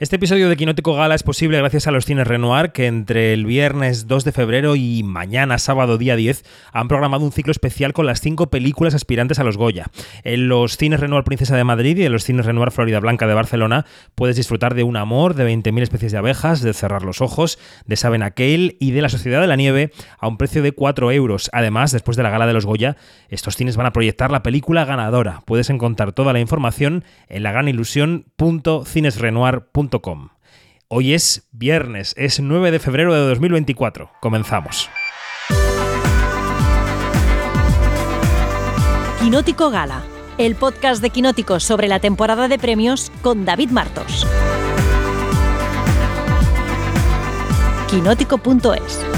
Este episodio de Quinótico Gala es posible gracias a los cines Renoir que entre el viernes 2 de febrero y mañana sábado día 10 han programado un ciclo especial con las cinco películas aspirantes a los Goya. En los cines Renoir Princesa de Madrid y en los cines Renoir Florida Blanca de Barcelona puedes disfrutar de Un amor, de 20.000 especies de abejas, de Cerrar los ojos, de Saben aquel y de La Sociedad de la Nieve a un precio de 4 euros. Además, después de la gala de los Goya, estos cines van a proyectar la película ganadora. Puedes encontrar toda la información en Hoy es viernes, es 9 de febrero de 2024. Comenzamos. Quinótico Gala, el podcast de Quinótico sobre la temporada de premios con David Martos. Quinótico.es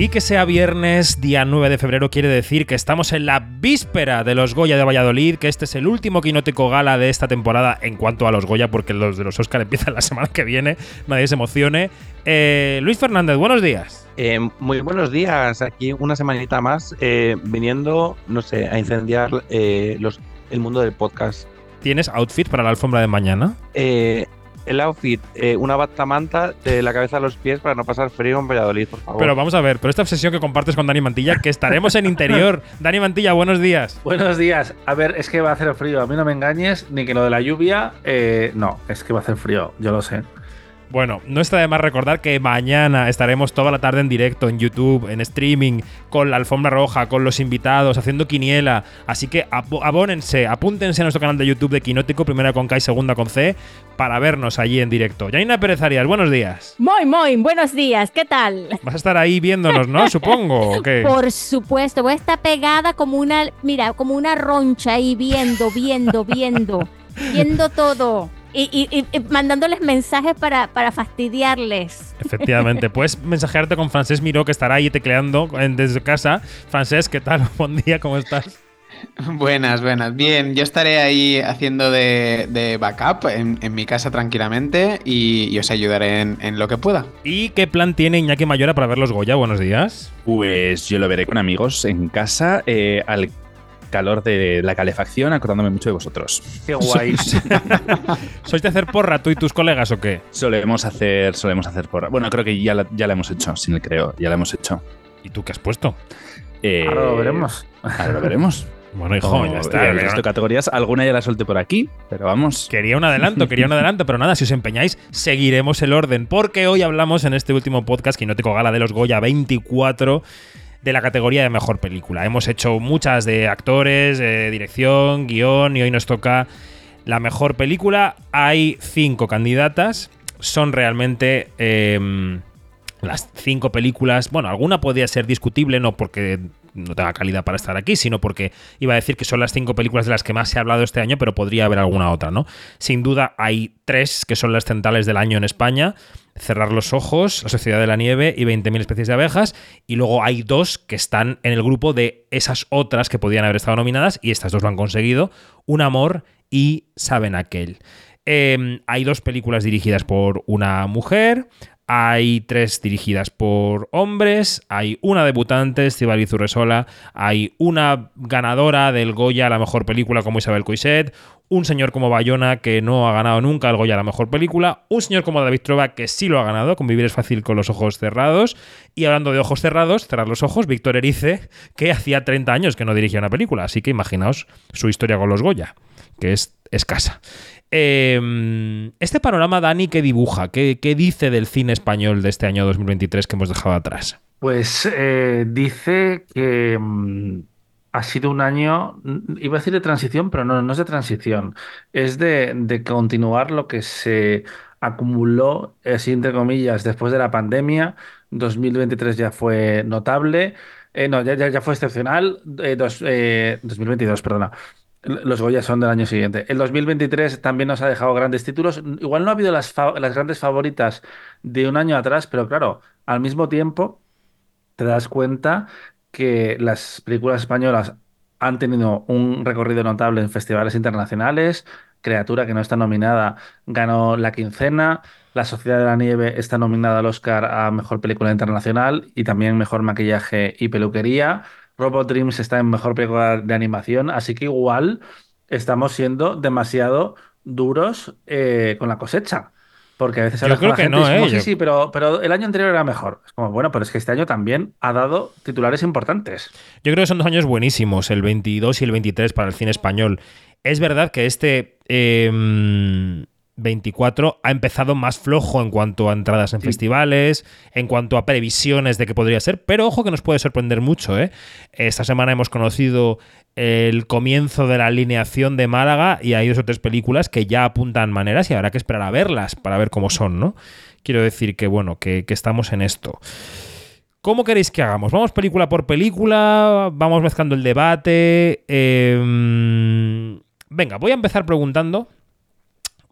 Y que sea viernes, día 9 de febrero, quiere decir que estamos en la víspera de los Goya de Valladolid, que este es el último quinótico gala de esta temporada en cuanto a los Goya, porque los de los Oscar empiezan la semana que viene, nadie se emocione. Eh, Luis Fernández, buenos días. Eh, muy buenos días, aquí una semanita más, eh, viniendo, no sé, a incendiar los, el mundo del podcast. ¿Tienes outfit para la alfombra de mañana? Eh, el outfit, eh, una batamanta de la cabeza a los pies para no pasar frío en Valladolid, por favor. Pero vamos a ver, pero esta obsesión que compartes con Dani Mantilla, que estaremos en interior. Dani Mantilla, buenos días. Buenos días. A ver, es que va a hacer frío. A mí no me engañes, ni que lo de la lluvia. Eh, no, es que va a hacer frío, yo lo sé. Bueno, no está de más recordar que mañana estaremos toda la tarde en directo en YouTube, en streaming, con la alfombra roja, con los invitados, haciendo quiniela. Así que abónense, apúntense a nuestro canal de YouTube de Quinótico, primera con K y segunda con C, para vernos allí en directo. Yaina Pérez Arias, buenos días. Muy, muy, buenos días, ¿qué tal? Vas a estar ahí viéndonos, ¿no? Supongo. Por supuesto, voy a estar pegada como una, mira, como una roncha ahí viendo, viendo, viendo, viendo todo. Y, mandándoles mensajes para, para fastidiarles. Efectivamente, puedes mensajearte con Francés Miró, que estará ahí tecleando desde casa. Francés, ¿qué tal? Buen día, ¿cómo estás? Buenas, buenas. Bien, yo estaré ahí haciendo de, backup en, mi casa tranquilamente y, os ayudaré en, lo que pueda. ¿Y qué plan tiene Iñaki Mayora para ver los Goya? Buenos días. Pues yo lo veré con amigos en casa eh, al calor de la calefacción, acordándome mucho de vosotros. Qué guay. ¿Sois de hacer porra tú y tus colegas o qué? Solemos hacer, solemos hacer porra. Bueno, creo que ya la, ya la hemos hecho, sin el creo, ya la hemos hecho. ¿Y tú qué has puesto? Eh, ahora lo veremos. Ahora lo veremos. Bueno, hijo, ya está. El resto de categorías, alguna ya la solté por aquí, pero vamos. Quería un adelanto, quería un adelanto, pero nada, si os empeñáis, seguiremos el orden, porque hoy hablamos en este último podcast, que no tengo gala de los Goya 24, de la categoría de mejor película. Hemos hecho muchas de actores, dirección, guion y hoy nos toca la mejor película. Hay cinco candidatas. Son realmente em, las cinco películas. Bueno, alguna podría ser discutible, no porque no tenga calidad para estar aquí, sino porque iba a decir que son las cinco películas de las que más se ha hablado este año, pero podría haber alguna otra, ¿no? Sin duda hay tres que son las centrales del año en España. Cerrar los ojos, La Sociedad de la Nieve y 20.000 especies de abejas. Y luego hay dos que están en el grupo de esas otras que podían haber estado nominadas y estas dos lo han conseguido. Un amor y Saben aquel. Em, hay dos películas dirigidas por una mujer, hay tres dirigidas por hombres, hay una debutante, Estibaliz Urresola, hay una ganadora del Goya a la mejor película como Isabel Coixet, un señor como Bayona que no ha ganado nunca el Goya a la mejor película, un señor como David Trova que sí lo ha ganado, con Vivir es fácil con los ojos cerrados, y hablando de ojos cerrados, cerrar los ojos, Víctor Erice, que hacía 30 años que no dirigía una película, así que imaginaos su historia con los Goya, que es escasa. Em, este panorama, Dani, ¿qué dibuja? ¿Qué, dice del cine español de este año 2023 que hemos dejado atrás? Pues eh, dice que mm, ha sido un año, iba a decir de transición, pero no, no es de transición, es de, continuar lo que se acumuló, así entre comillas, después de la pandemia. 2023 ya fue notable, eh, no, ya, ya, fue excepcional, 2022, eh, perdona. Los Goya son del año siguiente. El 2023 también nos ha dejado grandes títulos. Igual no ha habido las, las grandes favoritas de un año atrás, pero claro, al mismo tiempo te das cuenta que las películas españolas han tenido un recorrido notable en festivales internacionales. Criatura, que no está nominada, ganó la quincena. La Sociedad de la Nieve está nominada al Oscar a Mejor Película Internacional y también Mejor Maquillaje y Peluquería. Robot Dreams está en mejor película de animación, así que igual estamos siendo demasiado duros eh, con la cosecha. Porque a veces Yo hablas con creo la que gente no, y es como, ¿eh? sí, sí, pero, pero el año anterior era mejor. Es como, bueno, pero es que este año también ha dado titulares importantes. Yo creo que son dos años buenísimos, el 22 y el 23 para el cine español. Es verdad que este eh, 24 ha empezado más flojo en cuanto a entradas en Sí. festivales, en cuanto a previsiones de que podría ser, pero ojo que nos puede sorprender mucho. ¿eh? Esta semana hemos conocido el comienzo de la alineación de Málaga y hay dos o tres películas que ya apuntan maneras y habrá que esperar a verlas para ver cómo son, ¿no? Quiero decir que, bueno, que, que estamos en esto. ¿Cómo queréis que hagamos? ¿Vamos película por película? ¿Vamos mezclando el debate? Eh, venga, voy a empezar preguntando.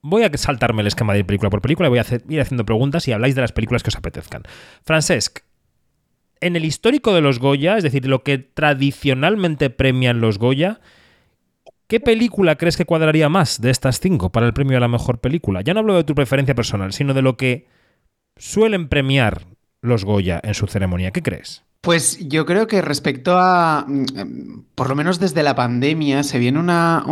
Voy a saltarme el esquema de película por película y voy a ir haciendo preguntas y habláis de las películas que os apetezcan. Francesc, en el histórico de los Goya, es decir, lo que tradicionalmente premian los Goya, ¿qué película crees que cuadraría más de estas cinco para el premio a la mejor película? Ya no hablo de tu preferencia personal, sino de lo que suelen premiar los Goya en su ceremonia. ¿Qué crees? Pues yo creo que respecto a, mm, por lo menos desde la pandemia, se viene una-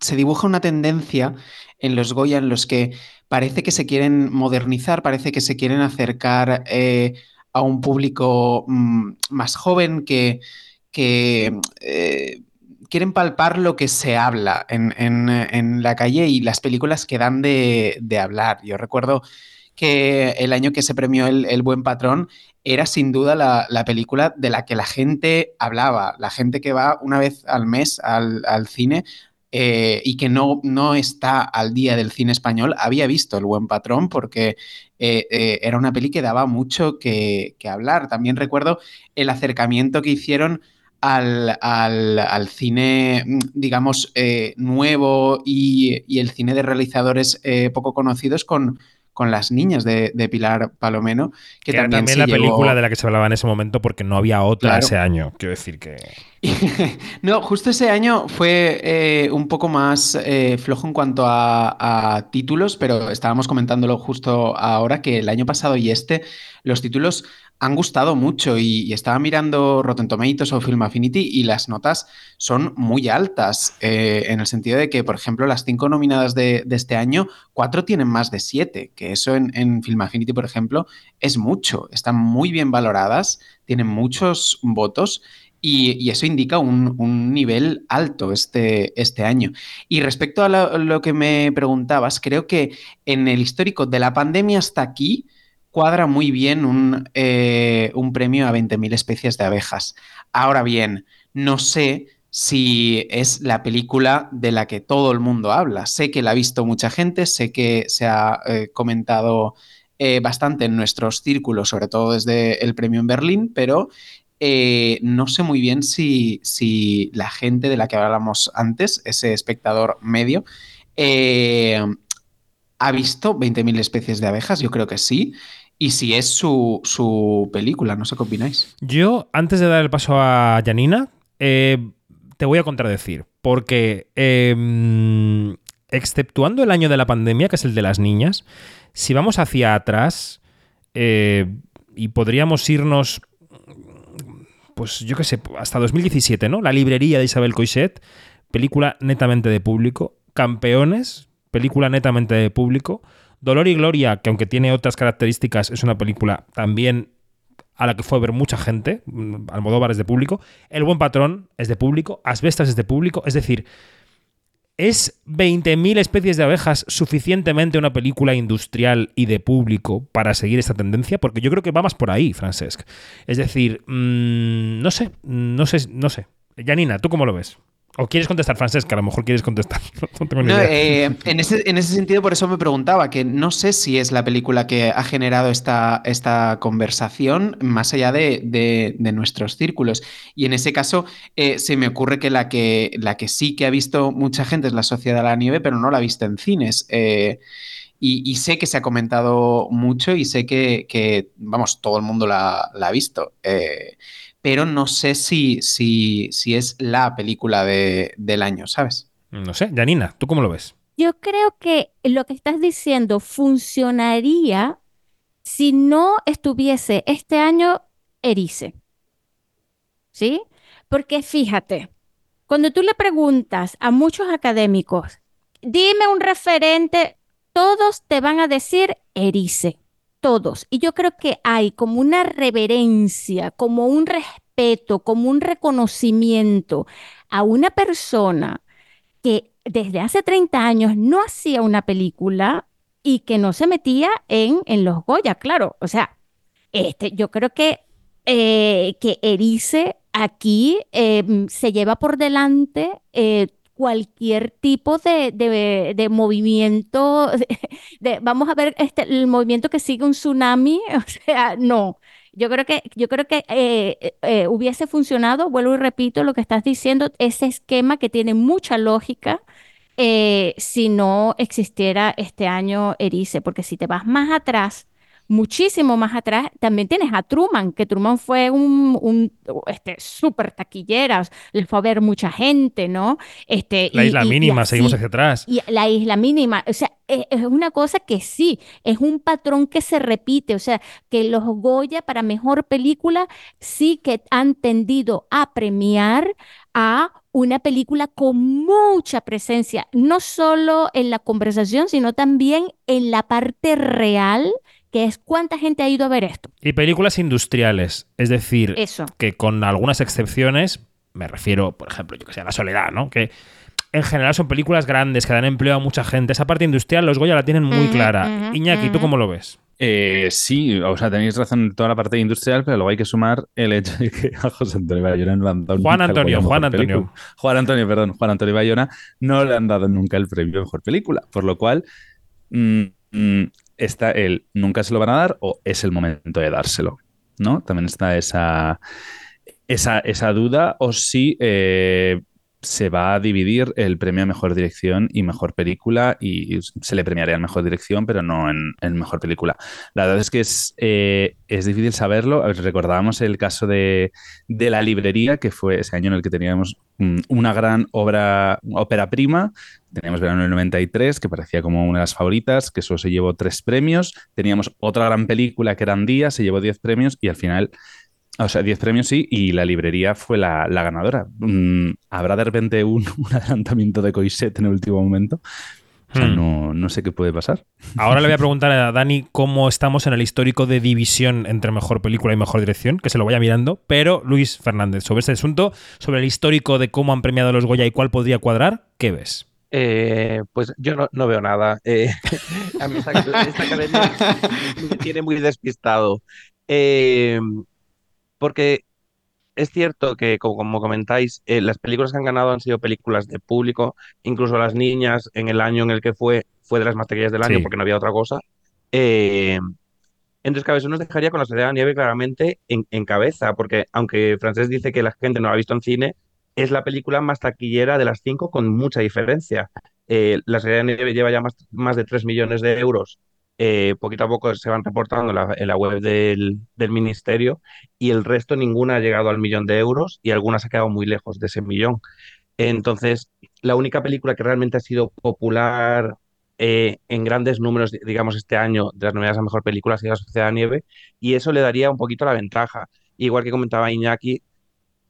se dibuja una tendencia en los Goya en los que parece que se quieren modernizar, parece que se quieren acercar eh, a un público mm, más joven que, que eh, quieren palpar lo que se habla en, en- en la calle y las películas que dan de, de hablar. Yo recuerdo que el año que se premió el, el Buen Patrón era sin duda la, la película de la que la gente hablaba, la gente que va una vez al mes al, al cine eh, y que no, no está al día del cine español, había visto El Buen Patrón porque eh, eh, era una peli que daba mucho que, que hablar. También recuerdo el acercamiento que hicieron al, al- al cine, mm, digamos, nuevo y, y el cine de realizadores poco conocidos con, con Las Niñas de, de Pilar Palomeno, que, Que era también, también se la llevó- película de la que se hablaba en ese momento porque no había otra Claro. ese año. Quiero decir que. no, justo ese año fue eh, un poco más eh, flojo en cuanto a, a títulos, pero estábamos comentándolo justo ahora que el año pasado y este, los títulos han gustado mucho y, estaba mirando Rotten Tomatoes o Film Affinity y las notas son muy altas, eh, en el sentido de que, por ejemplo, las cinco nominadas de, este año, cuatro tienen más de siete, que eso en, Film Affinity, por ejemplo, es mucho, están muy bien valoradas, tienen muchos votos y, eso indica un, nivel alto este, este año. Y respecto a lo que me preguntabas, creo que en el histórico de la pandemia hasta aquí cuadra muy bien un, eh, un premio a 20.000 especies de abejas. Ahora bien, no sé si es la película de la que todo el mundo habla. Sé que la ha visto mucha gente, sé que se ha eh, comentado eh, bastante en nuestros círculos, sobre todo desde el premio en Berlín, pero no sé muy bien si, si la gente de la que hablamos antes, ese espectador medio, ha visto 20.000 especies de abejas, yo creo que sí, y si es su, su película, no sé qué opináis. Yo, antes de dar el paso a Janina, eh, te voy a contradecir. Porque, eh, exceptuando el año de la pandemia, que es el de las niñas, si vamos hacia atrás eh, y podríamos irnos, pues yo qué sé, hasta 2017, ¿no? La librería de Isabel Coixet, película netamente de público. Campeones, película netamente de público. Dolor y Gloria, que aunque tiene otras características, es una película también a la que fue a ver mucha gente. mm, Almodóvar es de público. El Buen Patrón es de público. Asbestas es de público. Es decir, ¿es 20.000 especies de abejas suficientemente una película industrial y de público para seguir esta tendencia? Porque yo creo que va más por ahí, Francesc. Es decir, mm, no sé, no sé, no sé. Janina, ¿tú cómo lo ves? ¿O quieres contestar, Francesc? A lo mejor quieres contestar. No tengo ni No, idea. eh, en, ese, en ese sentido, por eso me preguntaba, que no sé si es la película que ha generado esta, esta conversación más allá de, de- de nuestros círculos. Y en ese caso, eh, se me ocurre que la, que la que sí que ha visto mucha gente es La Sociedad de la Nieve, pero no la ha visto en cines. Eh, y, y sé que se ha comentado mucho y sé que, que, vamos, todo el mundo la, la ha visto. Eh, pero no sé si, si, si es la película de- del año, ¿sabes? No sé, Janina, ¿tú cómo lo ves? Yo creo que lo que estás diciendo funcionaría si no estuviese este año Erice. ¿Sí? Porque fíjate, Cuando tú le preguntas a muchos académicos, dime un referente, todos te van a decir Erice, todos. Y yo creo que hay como una reverencia, como un respeto, como un reconocimiento a una persona que desde hace 30 años no hacía una película y que no se metía en, en los Goya, claro. O sea, este, yo creo que, eh, que Erice aquí eh, se lleva por delante eh, cualquier tipo de, de- de movimiento, de, vamos a ver este, el movimiento que sigue un tsunami, o sea, no. Yo creo que, yo creo que eh, eh, eh, hubiese funcionado, vuelvo y repito lo que estás diciendo, ese esquema que tiene mucha lógica si no existiera este año Erice, porque si te vas más atrás, muchísimo más atrás, también tienes a Truman, que Truman fue un, un este, súper taquillera, le fue a ver mucha gente, ¿no? Este, La y- isla y- y mínima, así. seguimos hacia atrás. Y la isla mínima, o sea, es, es una cosa que sí, es un patrón que se repite, o sea, que los Goya para mejor película sí que han tendido a premiar a una película con mucha presencia, no solo en la conversación, sino también en la parte real, que es cuánta gente ha ido a ver esto. Y películas industriales, es decir, Eso. que con algunas excepciones, me refiero, por ejemplo, yo que sé, a La Soledad, ¿no? Que en general son películas grandes que dan empleo a mucha gente. Esa parte industrial los Goya la tienen muy clara. Iñaki, ¿tú cómo lo ves? Eh, sí, o sea, tenéis razón en toda la parte industrial, pero luego hay que sumar el hecho de que a José Antonio Bayona no le han dado Juan nunca el Antonio, a Juan Antonio. Película. Juan Antonio, perdón, Juan Antonio Bayona no le han dado nunca el premio a Mejor Película, por lo cual mm, mm, está el nunca se lo van a dar o es el momento de dárselo, ¿no? También está esa, esa, esa duda o si eh, se va a dividir el premio a mejor dirección y mejor película y se le premiaría en mejor dirección, pero no en, en mejor película. La verdad es que es, eh, es difícil saberlo. Recordábamos el caso de, de La Librería, que fue ese año en el que teníamos mm, una gran obra, ópera prima. Teníamos Verano del 93, que parecía como una de las favoritas, que solo se llevó tres premios. Teníamos otra gran película que era Andía, se llevó diez premios y al final o sea, 10 premios sí, y la librería fue la, la ganadora. Mm, ¿Habrá de repente un, un adelantamiento de Coiset en el último momento? O sea, Hmm. no, no sé qué puede pasar. Ahora le voy a preguntar a Dani cómo estamos en el histórico de división entre mejor película y mejor dirección, que se lo vaya mirando. Pero, Luis Fernández, sobre este asunto, sobre el histórico de cómo han premiado los Goya y cuál podría cuadrar, ¿qué ves? Eh, pues yo no, no veo nada. Eh, a mí esta, esta academia me tiene muy despistado. Eh, porque es cierto que, como, como comentáis, eh, las películas que han ganado han sido películas de público, incluso Las Niñas, en el año en el que fue, fue de las materias del año Sí. porque no había otra cosa. Eh, entonces, eso nos dejaría con la Sociedad de la Nieve claramente en, en cabeza, porque aunque Francés dice que la gente no la ha visto en cine, es la película más taquillera de las cinco con mucha diferencia. Eh, la Sociedad de la Nieve lleva ya más, más de 3 millones de euros. Eh, poquito a poco se van reportando en la, web del, ministerio y el resto ninguna ha llegado al millón de euros y algunas ha quedado muy lejos de ese millón. Entonces, la única película que realmente ha sido popular eh, en grandes números, di- digamos, este año de las nominadas a mejor película ha sido La Sociedad de Nieve y eso le daría un poquito la ventaja. Igual que comentaba Iñaki,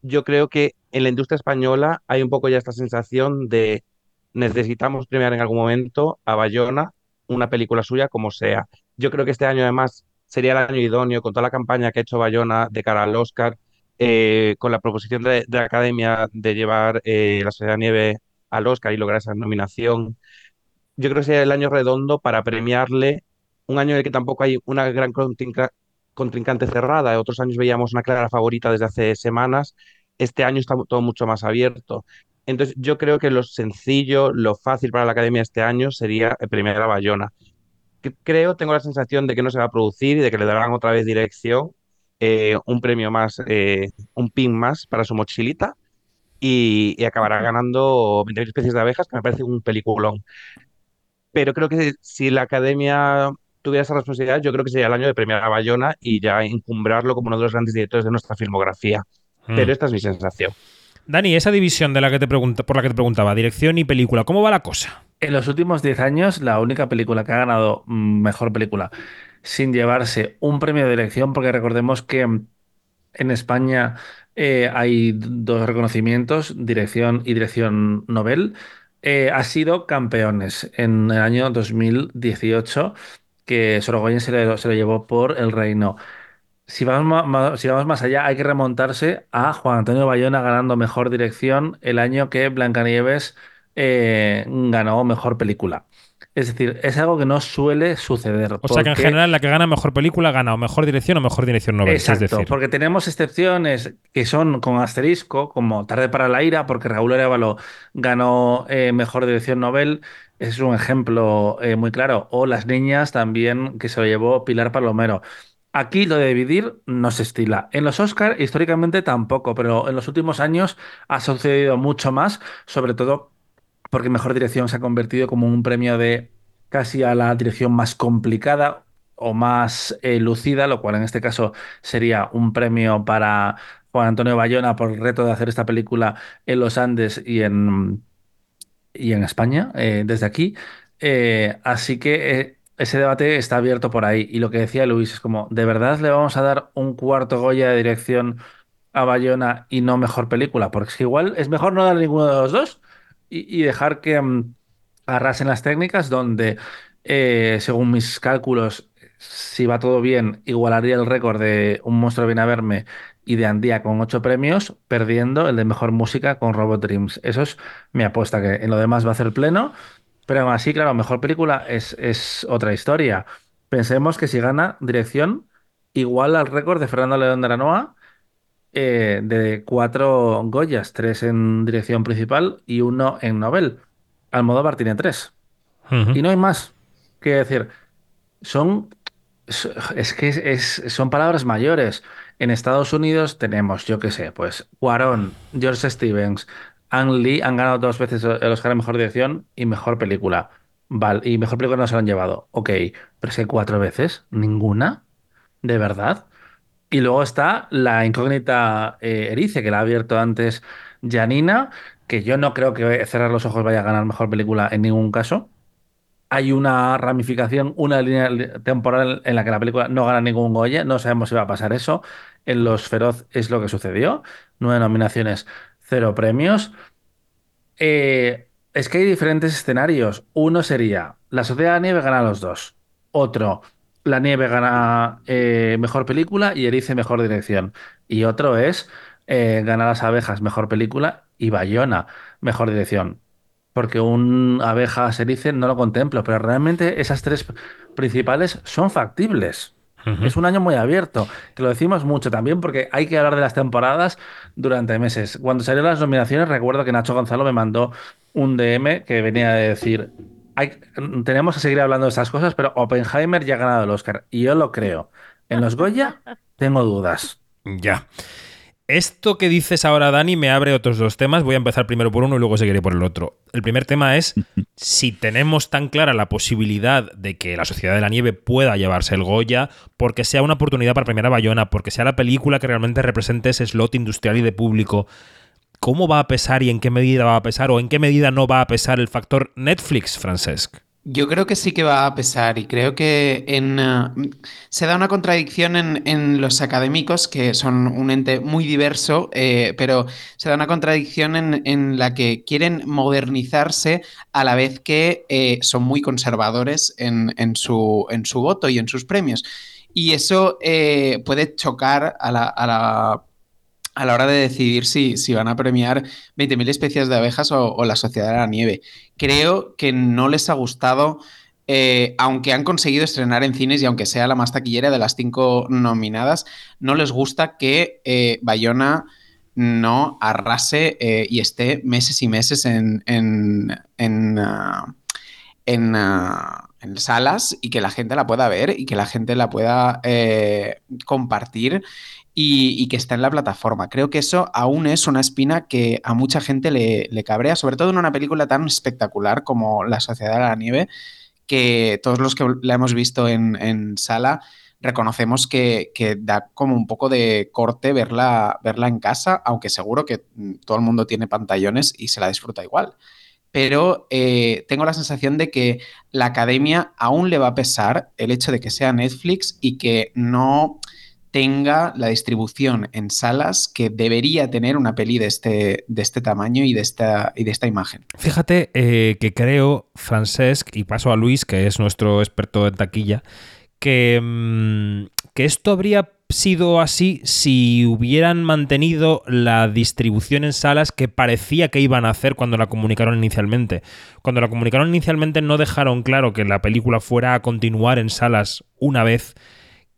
yo creo que en la industria española hay un poco ya esta sensación de necesitamos premiar en algún momento a Bayona una película suya como sea. Yo creo que este año además sería el año idóneo con toda la campaña que ha hecho Bayona de cara al Oscar, eh, con la proposición de, la Academia de llevar eh, la Sociedad de Nieve al Oscar y lograr esa nominación. Yo creo que sería el año redondo para premiarle un año en el que tampoco hay una gran contrinca- contrincante cerrada. Otros años veíamos una clara favorita desde hace semanas. Este año está todo mucho más abierto. Entonces, yo creo que lo sencillo, lo fácil para la academia este año sería eh, premiar a Bayona. Creo, tengo la sensación de que no se va a producir y de que le darán otra vez dirección, eh, un premio más, eh, un pin más para su mochilita y, y acabará ganando 20.000 especies de abejas, que me parece un peliculón. Pero creo que si la academia tuviera esa responsabilidad, yo creo que sería el año de premiar a Bayona y ya encumbrarlo como uno de los grandes directores de nuestra filmografía. Pero Mm. esta es mi sensación. Dani, esa división de la que te por la que te preguntaba, dirección y película, ¿cómo va la cosa? En los últimos 10 años, la única película que ha ganado mm, mejor película sin llevarse un premio de dirección, porque recordemos que en España eh, hay dos reconocimientos, dirección y dirección Nobel. Eh, ha sido campeones en el año 2018, que Sorogoyen se lo, se lo llevó por El Reino. Si vamos, ma- ma- si vamos más allá, hay que remontarse a Juan Antonio Bayona ganando mejor dirección el año que Blancanieves eh, ganó mejor película. Es decir, es algo que no suele suceder. O sea que en porque- general la que gana mejor película gana o mejor dirección o mejor dirección novel. Exacto, es decir, porque tenemos excepciones que son con asterisco, como Tarde para la ira, porque Raúl Arevalo ganó eh, mejor dirección Nobel, es un ejemplo eh, muy claro. O Las niñas también, que se lo llevó Pilar Palomero. Aquí lo de dividir no se estila. En los Oscar históricamente tampoco, pero en los últimos años ha sucedido mucho más, sobre todo porque mejor dirección se ha convertido como un premio de casi a la dirección más complicada o más eh, lucida, lo cual en este caso sería un premio para Juan Antonio Bayona por el reto de hacer esta película en los Andes y en, y en España, eh, desde aquí. Eh, así que ese debate está abierto por ahí. Y lo que decía Luis es como, ¿de verdad le vamos a dar un cuarto Goya de dirección a Bayona y no mejor película? Porque es que igual es mejor no dar ninguno de los dos y, dejar que mm, arrasen las técnicas donde, eh, según mis cálculos, si va todo bien, igualaría el récord de Un monstruo viene a verme y de Andía con ocho premios, perdiendo el de mejor música con Robot Dreams. Eso es mi apuesta, que en lo demás va a ser pleno, pero aún así, claro, mejor película es, es otra historia. Pensemos que si gana dirección, igual al récord de Fernando León de Aranoa eh, de cuatro Goyas, tres en dirección principal y uno en Nobel. Almodóvar tiene tres. Ujú. Y no hay más. Quiero decir, son. Es es que es- es- son palabras mayores. En Estados Unidos tenemos, yo qué sé, pues Cuarón, George Stevens, Ang Lee han ganado dos veces el Oscar a Mejor Dirección y Mejor Película. Vale, y Mejor Película no se lo han llevado. Ok, pero es que cuatro veces, ninguna, de verdad. Y luego está la incógnita eh, Erice, que la ha abierto antes Janina, que yo no creo que Cerrar los Ojos vaya a ganar Mejor Película en ningún caso hay una ramificación, una línea temporal en la que la película no gana ningún Goya. No sabemos si va a pasar eso. En Los Feroz es lo que sucedió. Nueve nominaciones, cero premios. Eh, es que hay diferentes escenarios. Uno sería La Sociedad de la Nieve gana los dos. Otro, La Nieve gana eh, mejor película y Erice mejor dirección. Y otro es eh, Gana las abejas mejor película y Bayona mejor dirección porque un abeja se dice no lo contemplo, pero realmente esas tres principales son factibles. Es un año muy abierto, que lo decimos mucho también porque hay que hablar de las temporadas durante meses. Cuando salieron las nominaciones, recuerdo que Nacho Gonzalo me mandó un DM que venía de decir, hay, tenemos que seguir hablando de estas cosas, pero Oppenheimer ya ha ganado el Oscar. Y yo lo creo. En los Goya tengo dudas. Ya. Esto que dices ahora, Dani, me abre otros dos temas. Voy a empezar primero por uno y luego seguiré por el otro. El primer tema es si tenemos tan clara la posibilidad de que la Sociedad de la Nieve pueda llevarse el Goya, porque sea una oportunidad para premiar a Bayona, porque sea la película que realmente represente ese slot industrial y de público. ¿Cómo va a pesar y en qué medida va a pesar o en qué medida no va a pesar el factor Netflix, Francesc? Yo creo que sí que va a pesar y creo que en, eh, se da una contradicción en, en los académicos, que son un ente muy diverso, eh, pero se da una contradicción en, en la que quieren modernizarse a la vez que eh, son muy conservadores en, su, en su voto y en sus premios. Y eso eh, puede chocar a la a la hora de decidir si, si van a premiar 20.000 especies de abejas o, la Sociedad de la Nieve. Creo que no les ha gustado, eh, aunque han conseguido estrenar en cines y aunque sea la más taquillera de las cinco nominadas, no les gusta que eh, Bayona no arrase eh, y esté meses y meses en, en, en, uh, en, salas y que la gente la pueda ver y que la gente la pueda compartir y, que está en la plataforma. Creo que eso aún es una espina que a mucha gente le, cabrea, sobre todo en una película tan espectacular como La Sociedad de la Nieve, que todos los que la hemos visto en, sala reconocemos que, que, da como un poco de corte verla, verla en casa, aunque seguro que todo el mundo tiene pantallones y se la disfruta igual. Pero eh, tengo la sensación de que la academia aún le va a pesar el hecho de que sea Netflix y que no tenga la distribución en salas que debería tener una peli de este, de este tamaño y de esta, y de esta imagen. Fíjate eh, que creo, Francesc, y paso a Luis, que es nuestro experto en taquilla, que, mm, que esto habría sido así si hubieran mantenido la distribución en salas que parecía que iban a hacer cuando la comunicaron inicialmente. Cuando la comunicaron inicialmente no dejaron claro que la película fuera a continuar en salas una vez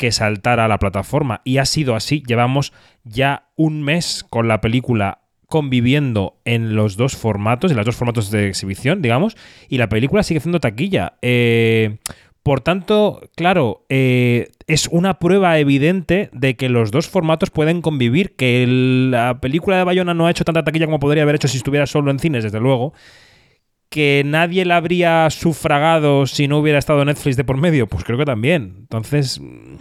que saltara a la plataforma. Y ha sido así. Llevamos ya un mes con la película conviviendo en los dos formatos, en los dos formatos de exhibición, digamos, y la película sigue haciendo taquilla. Eh, por tanto, claro, eh, es una prueba evidente de que los dos formatos pueden convivir, que la película de Bayona no ha hecho tanta taquilla como podría haber hecho si estuviera solo en cines, desde luego, que nadie la habría sufragado si no hubiera estado Netflix de por medio, pues creo que también. Entonces, mm,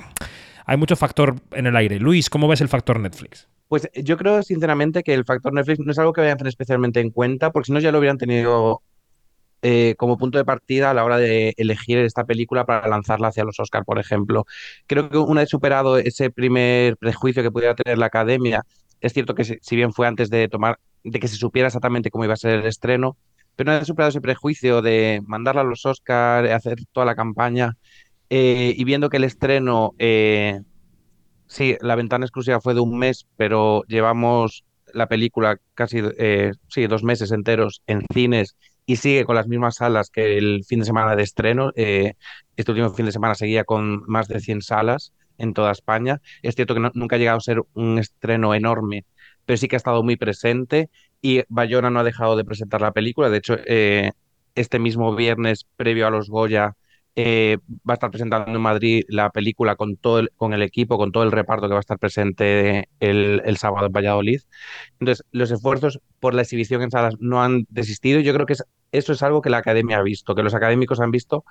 hay mucho factor en el aire. Luis, ¿cómo ves el factor Netflix? Pues yo creo sinceramente que el factor Netflix no es algo que vayan a tener especialmente en cuenta, porque si no ya lo hubieran tenido eh, como punto de partida a la hora de elegir esta película para lanzarla hacia los Oscars, por ejemplo. Creo que una vez superado ese primer prejuicio que pudiera tener la academia, es cierto que si, bien fue antes de tomar, de que se supiera exactamente cómo iba a ser el estreno, pero una vez superado ese prejuicio de mandarla a los Oscars, hacer toda la campaña, eh, y viendo que el estreno, eh, sí, la ventana exclusiva fue de un mes, pero llevamos la película casi sí, dos meses enteros en cines y sigue con las mismas salas que el fin de semana de estreno. Eh, este último fin de semana seguía con más de 100 salas en toda España. Es cierto que nunca ha llegado a ser un estreno enorme, pero sí que ha estado muy presente y Bayona no ha dejado de presentar la película. De hecho, eh, este mismo viernes, previo a los Goya, eh, va a estar presentando en Madrid la película con todo el, con el equipo, con todo el reparto que va a estar presente el, el, sábado en Valladolid. Entonces, los esfuerzos por la exhibición en salas no han desistido. Yo creo que eso es algo que la academia ha visto, que los académicos han visto,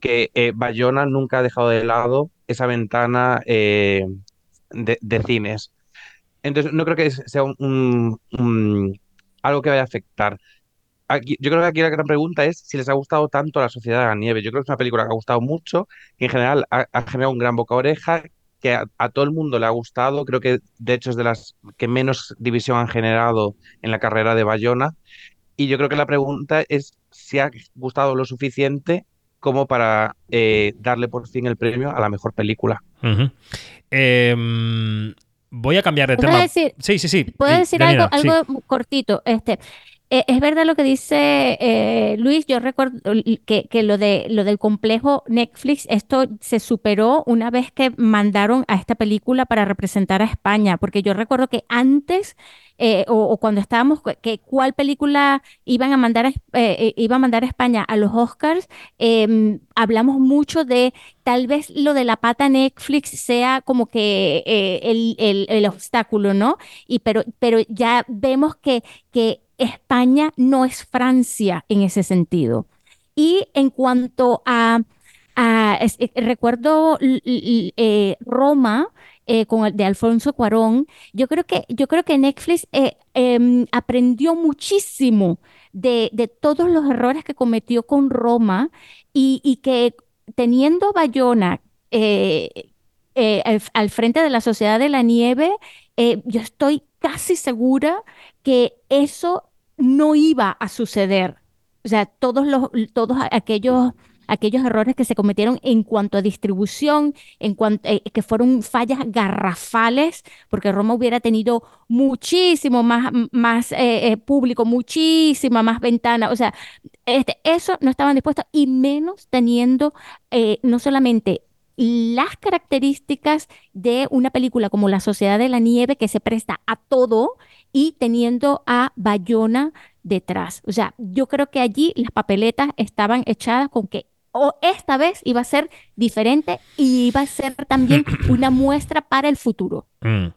que eh, Bayona nunca ha dejado de lado esa ventana eh, de, cines. Entonces, no creo que sea un, algo que vaya a afectar yo creo que aquí la gran pregunta es si les ha gustado tanto La Sociedad de la Nieve. Yo creo que es una película que ha gustado mucho, que en general ha, generado un gran boca oreja, que a, todo el mundo le ha gustado. Creo que de hecho es de las que menos división han generado en la carrera de Bayona. Y yo creo que la pregunta es si ha gustado lo suficiente como para eh, darle por fin el premio a la mejor película. Em, voy a cambiar de tema. sí, sí, sí. ¿Puedo decir algo, algo cortito? Este, eh, es verdad lo que dice eh, Luis, yo recuerdo que, que, lo, de, lo del complejo Netflix, esto se superó una vez que mandaron a esta película para representar a España, porque yo recuerdo que antes eh, o, cuando estábamos, que cuál película iban a mandar iba a mandar a España a los Oscars, em, hablamos mucho de tal vez lo de la pata Netflix sea como que el, el, el, obstáculo, ¿no? Y pero, pero ya vemos que, que España no es Francia en ese sentido. Y en cuanto a, eh, recuerdo eh, Roma, eh, con el de Alfonso Cuarón, yo creo que, yo creo que Netflix em, aprendió muchísimo de, todos los errores que cometió con Roma y, que teniendo Bayona al, frente de la Sociedad de la Nieve, yo estoy casi segura que eso no iba a suceder. O sea, todos, los, todos aquellos, aquellos errores que se cometieron en cuanto a distribución, en cuanto eh, que fueron fallas garrafales, porque Roma hubiera tenido muchísimo más, más eh, eh, público, muchísima más ventana. O sea, este, eso no estaban dispuestos y menos teniendo no solamente las características de una película como La Sociedad de la Nieve, que se presta a todo, y teniendo a Bayona detrás. O sea, yo creo que allí las papeletas estaban echadas con que o esta vez iba a ser diferente y iba a ser también una muestra para el futuro. Mm.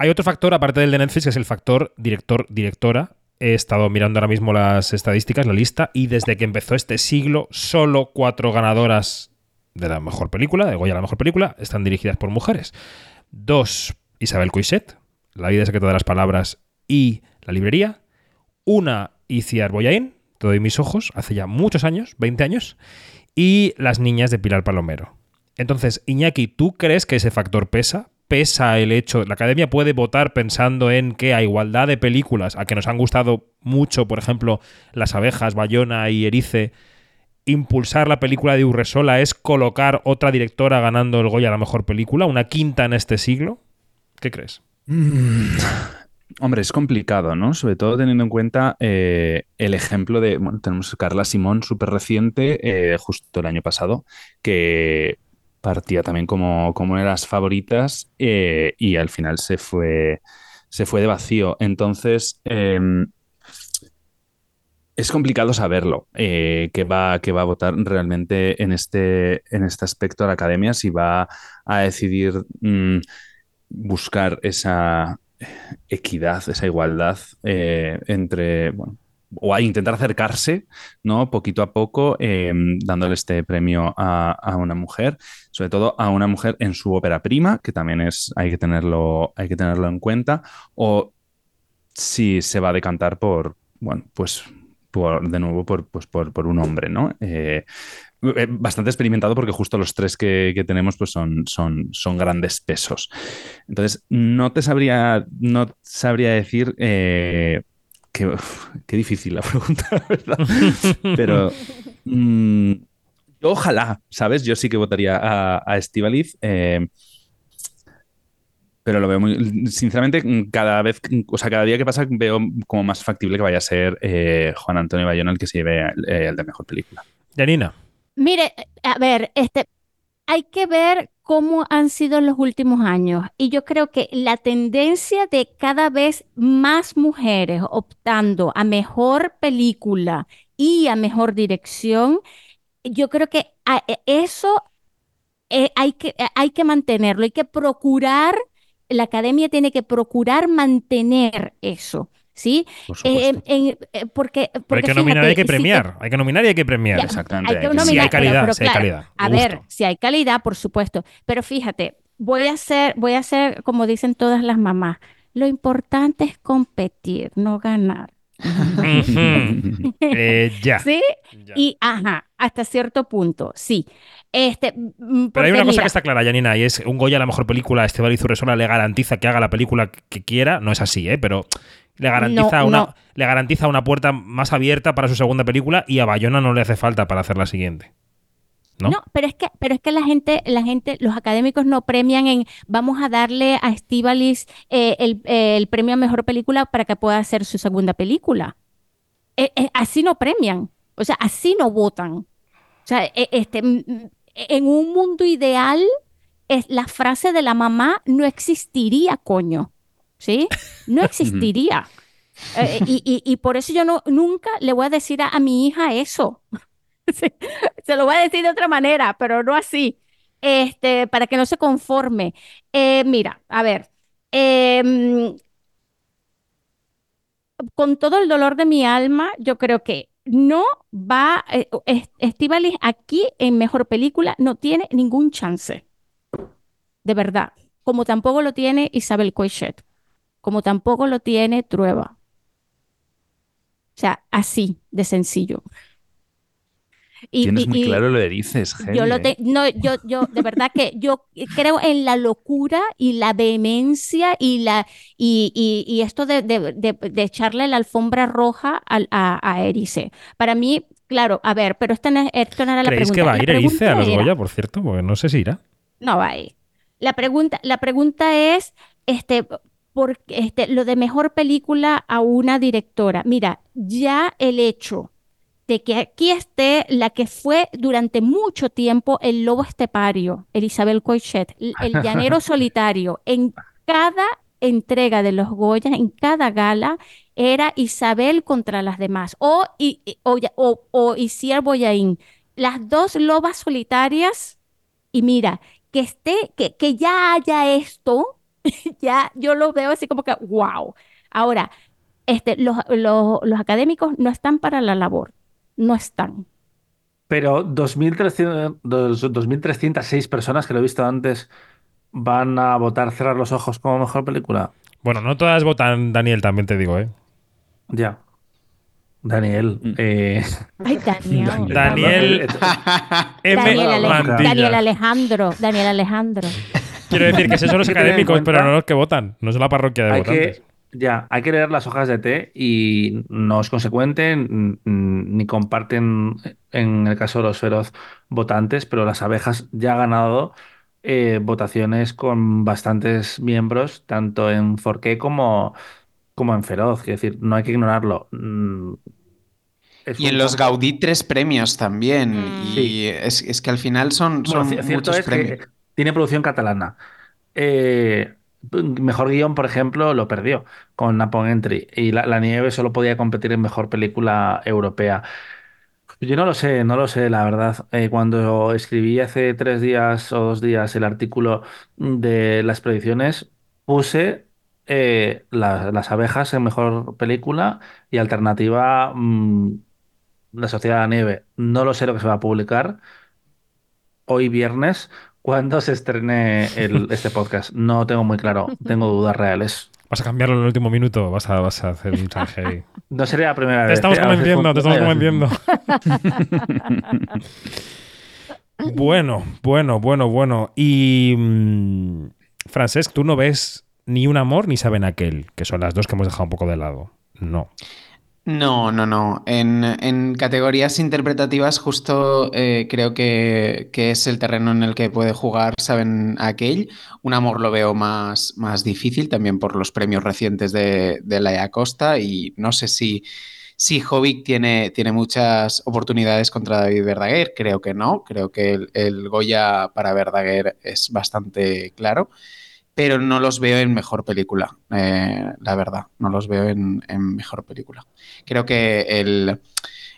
Hay otro factor, aparte del de Netflix, que es el factor director-directora. He estado mirando ahora mismo las estadísticas, la lista, y desde que empezó este siglo, solo cuatro ganadoras de la mejor película, de Goya la mejor película, están dirigidas por mujeres. Dos, Isabel Coixet, La vida secreta de las palabras y La librería. Una, Iciar Boyain, Te doy mis ojos, hace ya muchos años, 20 años. Y Las niñas de Pilar Palomero. Entonces, Iñaki, ¿tú crees que ese factor pesa? pesa el hecho, la academia puede votar pensando en que a igualdad de películas, a que nos han gustado mucho, por ejemplo, Las abejas, Bayona y Erice, impulsar la película de Urresola es colocar otra directora ganando el Goya a la mejor película, una quinta en este siglo. ¿Qué crees? Mm, Hombre, es complicado, ¿no? Sobre todo teniendo en cuenta eh, el ejemplo de, bueno, tenemos Carla Simón, súper reciente, eh, justo el año pasado, que partía también como, como una de las favoritas eh, y al final se fue, se fue de vacío. Entonces, em, es complicado saberlo, eh, que va, que va a votar realmente en este, en este aspecto a la academia, si va a decidir mm, buscar esa equidad, esa igualdad eh, entre, bueno, o a intentar acercarse, ¿no? Poquito a poco, eh, dándole este premio a, a una mujer, sobre todo a una mujer en su ópera prima, que también es, hay que tenerlo, hay que tenerlo en cuenta, o si se va a decantar por, bueno, pues por, de nuevo por, pues por, por un hombre, ¿no? Eh, bastante experimentado porque justo los tres que, tenemos pues son, son, son grandes pesos. Entonces, no te sabría, no sabría decir eh, que, qué difícil la pregunta, ¿verdad? Pero mm, ojalá, ¿sabes? Yo sí que votaría a, a Estíbaliz. eh, pero lo veo muy. Sinceramente, cada vez, o sea, cada día que pasa, veo como más factible que vaya a ser eh, Juan Antonio Bayona el que se lleve el, el de mejor película. Janina. Mire, a ver, este, hay que ver cómo han sido los últimos años. Y yo creo que la tendencia de cada vez más mujeres optando a mejor película y a mejor dirección, yo creo que e- eso eh, hay que, eh, hay que mantenerlo, hay que procurar, la academia tiene que procurar mantener eso, ¿sí? Por Eh, en- eh, porque, Pero hay que nominar y hay que si premiar. Hay que nominar y hay que premiar. Ya, Exactamente. hay que hay que- Si nominar, hay calidad, pero si hay claro, calidad. A ver, si hay calidad, por supuesto. Pero fíjate, voy a hacer, voy a hacer como dicen todas las mamás. Lo importante es competir, no ganar. Eh, ya. ¿Sí? Ya. Y ajá, hasta cierto punto, sí. Este, Pero hay una cosa mira, que está clara, Janina, y es un Goya a la mejor película, Esteban Urresola le garantiza que haga la película que quiera. No es así, ¿eh? Pero le garantiza, No, una, no. le garantiza una puerta más abierta para su segunda película y a Bayona no le hace falta para hacer la siguiente. ¿no? ¿no? pero es que, pero es que la gente, la gente, los académicos no premian en vamos a darle a Estíbaliz eh, el, eh, el premio a mejor película para que pueda hacer su segunda película. Eh, eh, así no premian, o sea, así no votan. O sea, eh, este, en un mundo ideal, es, la frase de la mamá no existiría, coño. ¿Sí? No existiría. Eh, y, y- y por eso yo no, nunca le voy a decir a, a mi hija eso. Se lo voy a decir de otra manera, pero no así. Este, para que no se conforme. Eh, mira, a ver. em, con todo el dolor de mi alma, yo creo que no va, eh, Es- Estíbaliz aquí en Mejor Película no tiene ningún chance. De verdad. Como tampoco lo tiene Isabel Coixet. Como tampoco lo tiene Trueba. O sea, así de sencillo. Y- Tienes y- muy y- claro lo que dices, yo lo Geli, te- ¿eh? no, yo, yo, de verdad que yo creo en la locura y la vehemencia y la y, y- y esto de, de- de- de echarle la alfombra roja al- a, a Erice. Para mí, claro, a ver, pero esta no, es- esto no era la ¿Creéis pregunta. que va a ir Erice a los Goya, por cierto? Porque no sé si irá. no va a ir. La pregunta, la pregunta es, este, por, este, lo de mejor película a una directora. Mira, ya el hecho de que aquí esté la que fue durante mucho tiempo el lobo estepario, Elizabeth Coixet, el el llanero solitario, en cada entrega de los Goya, en cada gala, era Isabel contra las demás, o, y, o, o, o Isier Boyaín, las dos lobas solitarias, y mira, que esté, que, que ya haya esto, ya yo lo veo así como que, wow. Ahora, este, los, los, los académicos no están para la labor, no están. Pero 2.300 dos- 2.306 personas que lo he visto antes van a votar Cerrar los ojos como mejor película. Bueno, no todas votan Daniel, también te digo, ¿eh? Ya. Daniel. Mm. eh, Ay, Daniel. Daniel- eh, M. Daniel, Ale- Mantilla. Daniel Alejandro, Daniel Alejandro. Quiero decir que esos son los académicos, pero no los que votan. No es la parroquia de Hay votantes. que, ya, hay que leer las hojas de té y no es consecuente n- n- ni comparten, en el caso de los feroz, votantes, pero las abejas ya ha ganado eh, votaciones con bastantes miembros, tanto en Forqué como, como en Feroz. Es decir, no hay que ignorarlo. Mm, es Y en los Gaudí tres premios también. Mm. Y Sí. es, es que al final son, Bueno, son ci- cierto muchos es premios. que tiene producción catalana. Eh, mejor guion, por ejemplo, lo perdió con Napon Entry. Y la, La Nieve solo podía competir en mejor película europea. Yo no lo sé, no lo sé, la verdad. Eh, cuando escribí hace tres días o dos días el artículo de las predicciones, puse eh, la- las abejas en mejor película y alternativa mm, La Sociedad de la Nieve. No lo sé lo que se va a publicar hoy viernes cuando se estrene el- este podcast. No tengo muy claro, tengo dudas reales. Vas a cambiarlo en el último minuto. Vas a, vas a hacer un ahí. No sería la primera Te vez. estamos ¿eh? Convenciendo, te estamos convenciendo. bueno, bueno, bueno, bueno. Y. mm, Francesc, tú no ves ni un amor ni saben aquel, que son las dos que hemos dejado un poco de lado. No. No, no, no. En, en categorías interpretativas justo eh, creo que, que es el terreno en el que puede jugar, saben, aquel. Un amor lo veo más, más difícil también por los premios recientes de, de la Costa y no sé si, si Jovic tiene, tiene muchas oportunidades contra David Verdaguer. Creo que no. Creo que el Goya para Verdaguer es bastante claro pero no los veo en mejor película, eh, la verdad, no los veo en, en mejor película. Creo que el,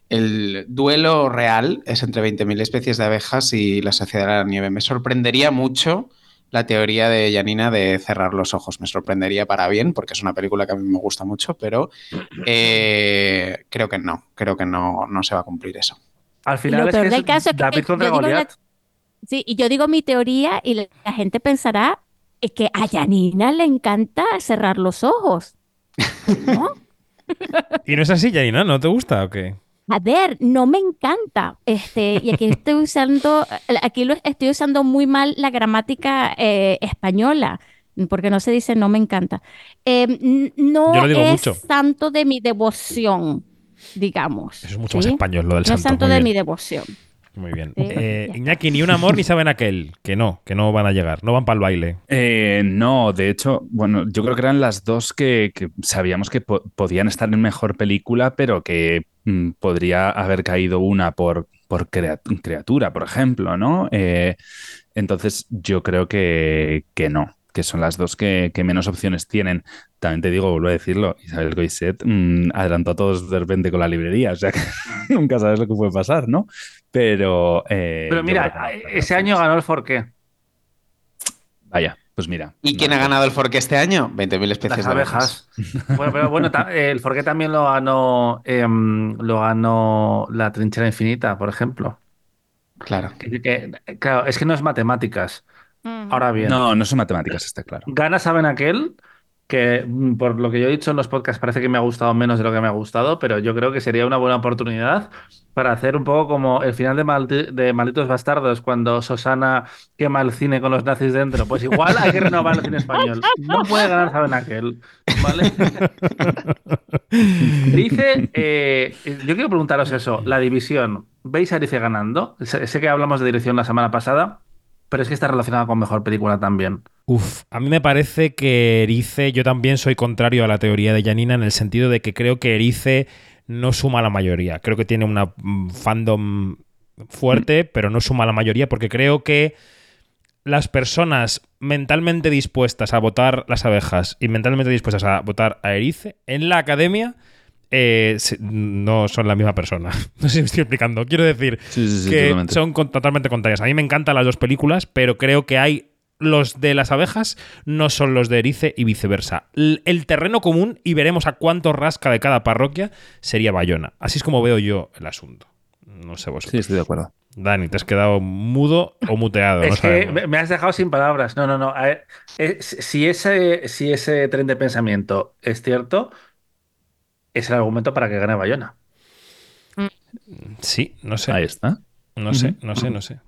el duelo real es entre 20.000 especies de abejas y la Sociedad de la Nieve. Me sorprendería mucho la teoría de Janina de cerrar los ojos. Me sorprendería para bien, porque es una película que a mí me gusta mucho, pero eh, creo que no, creo que no, no se va a cumplir eso. Al final lo es peor que del es caso es que David yo contra digo la- Goliat. Sí, y yo digo mi teoría y la, la gente pensará es que a Janina le encanta cerrar los ojos. ¿No? ¿Y no es así, Janina? ¿No te gusta o qué? A ver, no me encanta. Este, y aquí estoy usando, aquí lo estoy usando muy mal la gramática eh, española, porque no se dice no me encanta. Eh, n- no es mucho. santo de mi devoción, digamos. Eso es mucho más español lo del No es santo. santo de bien. mi devoción. Muy bien. Eh. Iñaki, ni un amor ni saben aquel. Que no, que no van a llegar. No van para el baile. Eh, no, de hecho, bueno, yo creo que eran las dos que, que sabíamos que po- podían estar en mejor película, pero que mm, podría haber caído una por, por criatura, por ejemplo, ¿no? Eh, entonces, yo creo que, que no, que son las dos que, que menos opciones tienen. También te digo, vuelvo a decirlo, Isabel Goiset mm, adelantó a todos de repente con la librería, o sea que nunca sabes lo que puede pasar, ¿no? Pero. eh, Pero mira, no, ese año ganó el Forqué. Vaya, pues mira. ¿Y quién ha ganado el Forque este año? 20.000 especies Las de abejas. Bueno, pero bueno, el Forqué también lo ganó, em, lo ganó la trinchera infinita, por ejemplo. Claro. Que- que- claro, es que no es matemáticas. Ahora bien, No, no son matemáticas, está claro. gana saben aquel que mm, por lo que yo he dicho en los podcasts parece que me ha gustado menos de lo que me ha gustado, pero yo creo que sería una buena oportunidad para hacer un poco como el final de, Maldi- de Malditos Bastardos cuando Susana quema el cine con los nazis dentro. Pues igual hay que renovar el cine español. No puede ganar saben aquel, ¿vale? Dice, eh, yo quiero preguntaros eso, la división, ¿veis a Erice ganando? Sé, sé que hablamos de dirección la semana pasada, pero es que está relacionada con mejor película también. Uf, a mí me parece que Erice, yo también soy contrario a la teoría de Janina en el sentido de que creo que Erice no suma la mayoría. Creo que tiene una mm, fandom fuerte, pero no suma la mayoría porque creo que las personas mentalmente dispuestas a votar las abejas y mentalmente dispuestas a votar a Erice en la academia eh, no son la misma persona. No sé si me estoy explicando. Quiero decir, Sí, sí, sí, que totalmente. son totalmente contrarias. A mí me encantan las dos películas, pero creo que hay los de las abejas no son los de Erice y viceversa. L- El terreno común, y veremos a cuánto rasca de cada parroquia, sería Bayona. Así es como veo yo el asunto. No sé Sí, vosotros. estoy de acuerdo. Dani, ¿te has quedado mudo o muteado? No Es que me has dejado sin palabras. No, no, no. A ver, eh, si ese, si ese tren de pensamiento es cierto, es el argumento para que gane Bayona. Sí, no sé. Ahí está. No sé, no sé, no sé.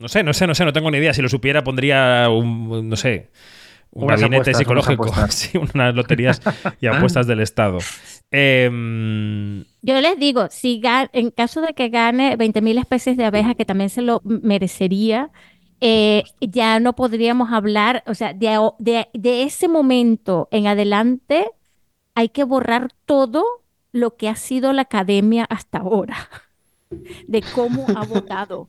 No sé, no sé, no sé, no tengo ni idea. Si lo supiera, pondría un, no sé, un Unas gabinete apuestas, psicológico. unas apuestas. Sí, unas loterías y apuestas del Estado. Em, Yo les digo, si en caso de que gane 20.000 especies de abejas, que también se lo merecería, eh, ya no podríamos hablar, o sea, de- de ese momento en adelante hay que borrar todo lo que ha sido la academia hasta ahora, de cómo ha votado,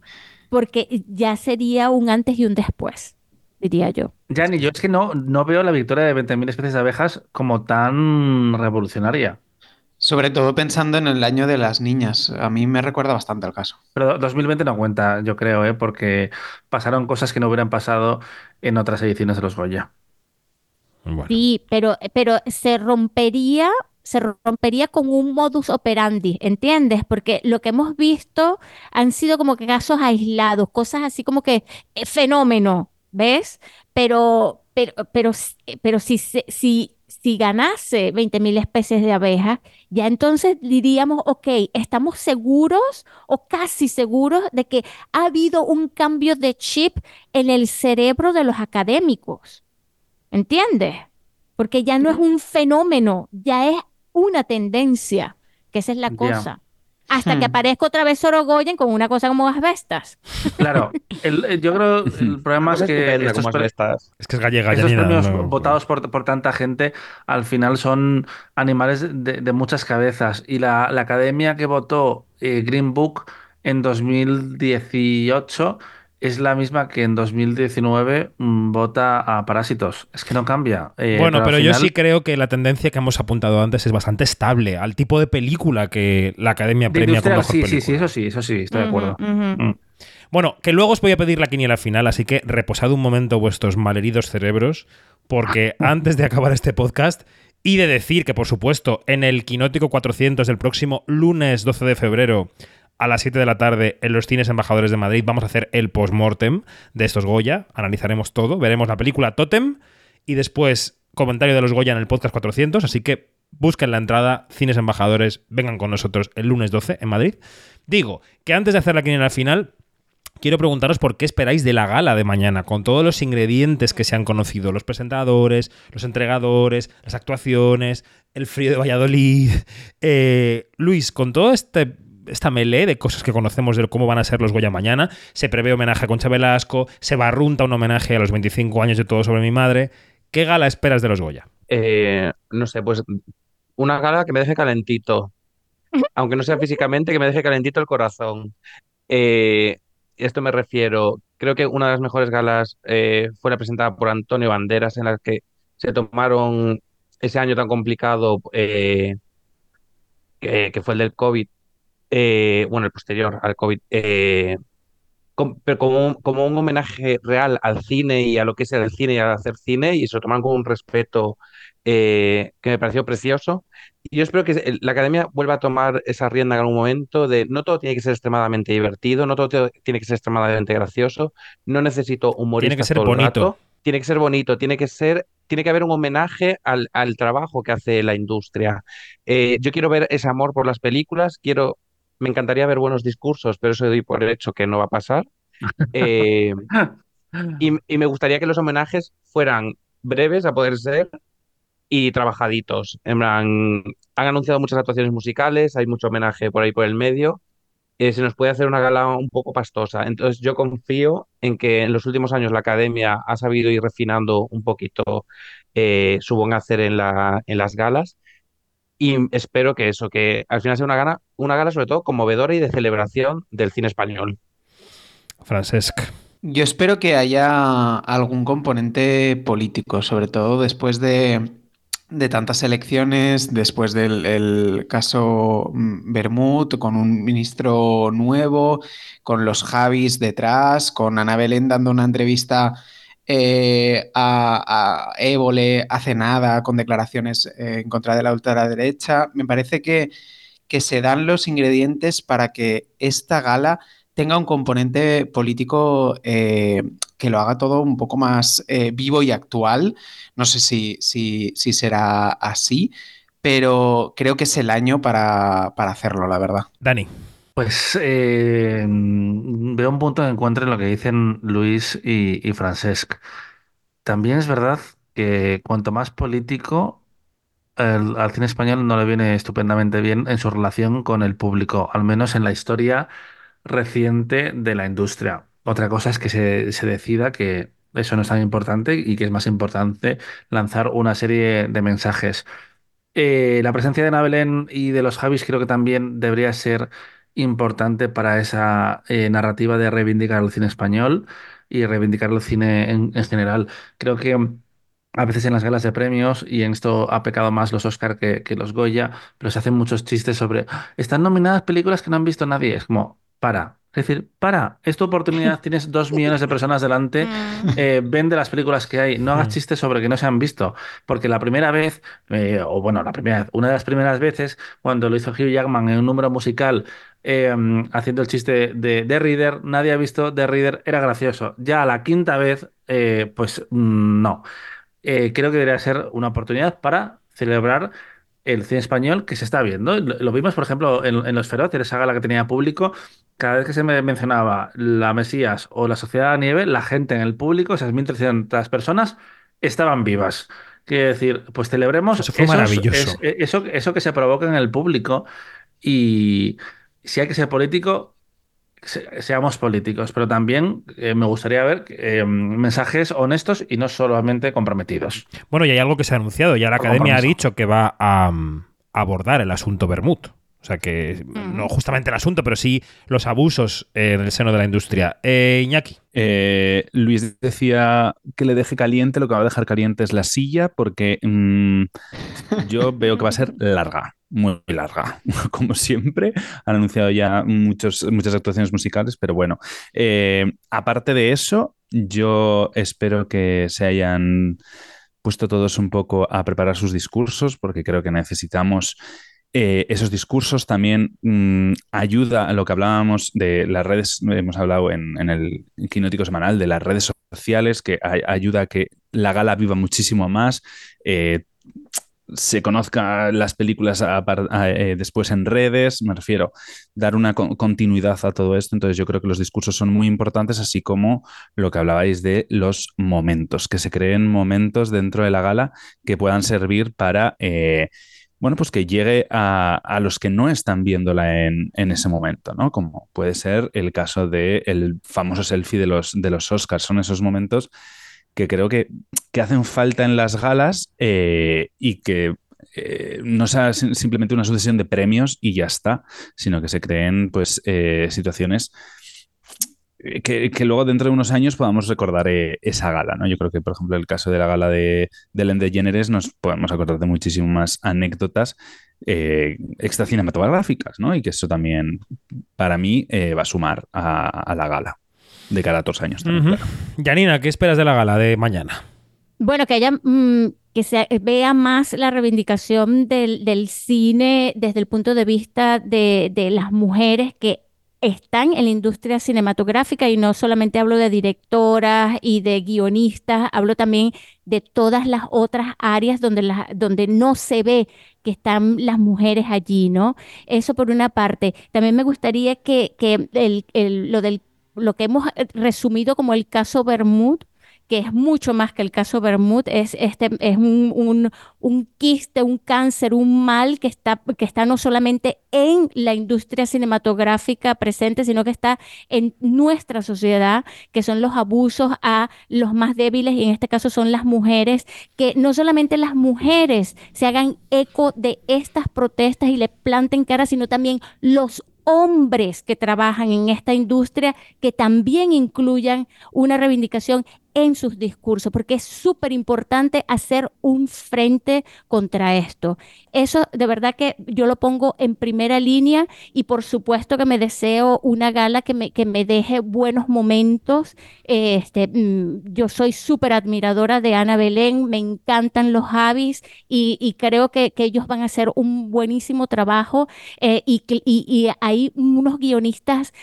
porque ya sería un antes y un después, diría yo. Yanni, yo es que no, no veo la victoria de 20.000 especies de abejas como tan revolucionaria. Sobre todo pensando en el año de las niñas. A mí me recuerda bastante al caso. Pero 2020 no cuenta, yo creo, ¿eh? porque pasaron cosas que no hubieran pasado en otras ediciones de los Goya. bueno. Sí, pero, pero se rompería, se rompería con un modus operandi, ¿entiendes? Porque lo que hemos visto han sido como que casos aislados, cosas así como que eh, fenómeno, ¿ves? Pero, pero, pero, s- pero si, si, si ganase 20.000 especies de abejas, ya entonces diríamos, ok, estamos seguros o casi seguros de que ha habido un cambio de chip en el cerebro de los académicos. ¿Entiendes? Porque ya no es un fenómeno, ya es una tendencia, que esa es la cosa. Hasta que Hmm. aparezca otra vez Sorogoyen con una cosa como asbestas. Claro, el- el- yo creo el problema es que Estupenda estos, pre-. Es que es gallega, estos premios no- votados por, por tanta gente al final son animales de, de muchas cabezas. Y la, la academia que votó eh, Green Book en 2018 es la misma que en 2019 mm, vota a Parásitos. Es que no cambia. Eh, Bueno, pero yo sí creo que la tendencia que hemos apuntado antes es bastante estable al tipo de película que la Academia de premia como mejor sí, película. sí, sí, eso sí, eso sí, estoy de acuerdo. Mm. Bueno, que luego os voy a pedir la quiniela final, así que reposad un momento vuestros malheridos cerebros, porque antes de acabar este podcast y de decir que, por supuesto, en el Quinótico 400 del próximo lunes 12 de febrero a las 7 de la tarde en los cines embajadores de Madrid vamos a hacer el post-mortem de estos Goya, analizaremos todo, veremos la película Totem y después comentario de los Goya en el podcast 400, así que busquen la entrada, cines embajadores, vengan con nosotros el lunes 12 en Madrid. Digo que antes de hacer la quiniela final, quiero preguntaros por qué esperáis de la gala de mañana, con todos los ingredientes que se han conocido, los presentadores, los entregadores, las actuaciones, el frío de Valladolid. Eh, Luis, con todo este esta melee de cosas que conocemos de cómo van a ser los Goya mañana, se prevé homenaje a Concha Velasco, se barrunta un homenaje a los 25 años de todo sobre mi madre. ¿Qué gala esperas de los Goya? Eh, no sé, pues una gala que me deje calentito. Aunque no sea físicamente, que me deje calentito el corazón. Eh, esto me refiero, creo que una de las mejores galas eh, fue la presentada por Antonio Banderas, en la que se tomaron ese año tan complicado eh, que, que fue el del COVID, eh, bueno, el posterior al COVID, eh, com- pero como como un homenaje real al cine y a lo que es el cine y al hacer cine, y se lo tomaron con un respeto eh, que me pareció precioso. Y yo espero que la academia vuelva a tomar esa rienda en algún momento de no todo tiene que ser extremadamente divertido, no todo tiene que ser extremadamente gracioso, no necesito humoristas ser todo el bonito. rato, tiene que ser bonito, tiene que ser, tiene que haber un homenaje al, al trabajo que hace la industria. Eh, yo quiero ver ese amor por las películas, quiero, me encantaría ver buenos discursos, pero eso doy por hecho que no va a pasar. Eh, y, y me gustaría que los homenajes fueran breves a poder ser y trabajaditos. En plan, han anunciado muchas actuaciones musicales, hay mucho homenaje por ahí por el medio. Eh, se nos puede hacer una gala un poco pastosa. Entonces yo confío en que en los últimos años la academia ha sabido ir refinando un poquito eh, su buen hacer en la, en las galas. Y espero que eso, que al final sea una gala, una gala sobre todo conmovedora y de celebración del cine español. Francesc. Yo espero que haya algún componente político, sobre todo después de, de tantas elecciones, después del el caso mm, Bermud, con un ministro nuevo, con los Javis detrás, con Ana Belén dando una entrevista eh, a, a Évole hace nada, con declaraciones eh, en contra de la ultraderecha. Me parece que, que se dan los ingredientes para que esta gala tenga un componente político eh, que lo haga todo un poco más vivo y actual. No sé si, si, si será así, pero creo que es el año para, para hacerlo, la verdad. Dani. Pues eh, mm, veo un punto de encuentro en lo que dicen Luis y, Francesc. También es verdad que cuanto más político, al cine español no le viene estupendamente bien en su relación con el público, al menos en la historia reciente de la industria. Otra cosa es que se, se decida que eso no es tan importante y que es más importante lanzar una serie de mensajes. Eh, la presencia de Ana Belén y de los Javis creo que también debería ser importante para esa eh, narrativa de reivindicar el cine español y reivindicar el cine en, en general. Creo que mm, a veces en las galas de premios, y en esto ha pecado más los Oscar que, que los Goya, pero se hacen muchos chistes sobre, "Ah, están nominadas películas que no han visto nadie. Es como, para. Es decir, para, es tu oportunidad, tienes dos millones de personas delante, Mm. eh, vende las películas que hay, no hagas Mm. chistes sobre que no se han visto, porque la primera vez eh, o bueno, la primera, una de las primeras veces, cuando lo hizo Hugh Jackman en un número musical eh, haciendo el chiste de The Reader, nadie ha visto The Reader, era gracioso. Ya a la quinta vez, eh, pues mm, no. Eh, creo que debería ser una oportunidad para celebrar el cine español que se está viendo. Lo, lo vimos, por ejemplo, en, en Los Feroces, esa gala que tenía público. Cada vez que se me mencionaba La Mesías o La Sociedad de la Nieve, la gente en el público, esas 1.300 personas, estaban vivas. Quiere decir, pues celebremos Eso fue esos- maravilloso. es- eso, eso que se provoca en el público y si hay que ser político, se- seamos políticos, pero también eh, me gustaría ver eh, mensajes honestos y no solamente comprometidos. Bueno, y hay algo que se ha anunciado. Ya la Por academia ha dicho que va a mm, abordar el asunto Bermud. O sea que no justamente el asunto, pero sí los abusos eh, en el seno de la industria. Eh, Iñaki. Eh, Luis decía que le deje caliente, lo que va a dejar caliente es la silla, porque mm, yo veo que va a ser larga, muy larga, como siempre. Han anunciado ya muchos, muchas actuaciones musicales, pero bueno. Eh, aparte de eso, yo espero que se hayan puesto todos un poco a preparar sus discursos, porque creo que necesitamos eh, esos discursos también mm, ayuda a lo que hablábamos de las redes, hemos hablado en, el quinótico semanal de las redes sociales, que ay- ayuda a que la gala viva muchísimo más, eh, se conozca las películas eh, después en redes, me refiero, dar una con- continuidad a todo esto. Entonces yo creo que los discursos son muy importantes, así como lo que hablabais de los momentos, que se creen momentos dentro de la gala que puedan servir para... eh, bueno, pues que llegue a, a los que no están viéndola en, en ese momento, ¿no? Como puede ser el caso del famoso selfie de los, de los Oscars. Son esos momentos que creo que, que hacen falta en las galas eh, y que eh, no sea sim- simplemente una sucesión de premios y ya está, sino que se creen pues eh, situaciones que, luego dentro de unos años podamos recordar esa gala, ¿no? Yo creo que, por ejemplo, el caso de la gala de, de Ellen nos podemos acordar de muchísimas anécdotas eh, extra cinematográficas, ¿no? Y que eso también, para mí, va a sumar a la gala de cada dos años también, claro. Janina, ¿qué esperas de la gala de mañana? Bueno, que haya, mm, que se vea más la reivindicación del, del cine desde el punto de vista de, de las mujeres que están en la industria cinematográfica y no solamente hablo de directoras y de guionistas, hablo también de todas las otras áreas donde, las- donde no se ve que están las mujeres allí, ¿no? Eso por una parte. También me gustaría que, que el- el- lo del, lo que hemos eh, resumido como el caso Bermud, que es mucho más que el caso Bermud, es, este, es un, un, un quiste, un cáncer, un mal que está, que está no solamente en la industria cinematográfica presente, sino que está en nuestra sociedad, que son los abusos a los más débiles, y en este caso son las mujeres, que no solamente las mujeres se hagan eco de estas protestas y le planten cara, sino también los hombres que trabajan en esta industria que también incluyan una reivindicación en sus discursos, porque es súper importante hacer un frente contra esto. Eso de verdad que yo lo pongo en primera línea y por supuesto que me deseo una gala que me, que me deje buenos momentos. Este, mm, yo soy súper admiradora de Ana Belén, me encantan los Javis y, y creo que, que ellos van a hacer un buenísimo trabajo eh, y, y- y hay unos guionistas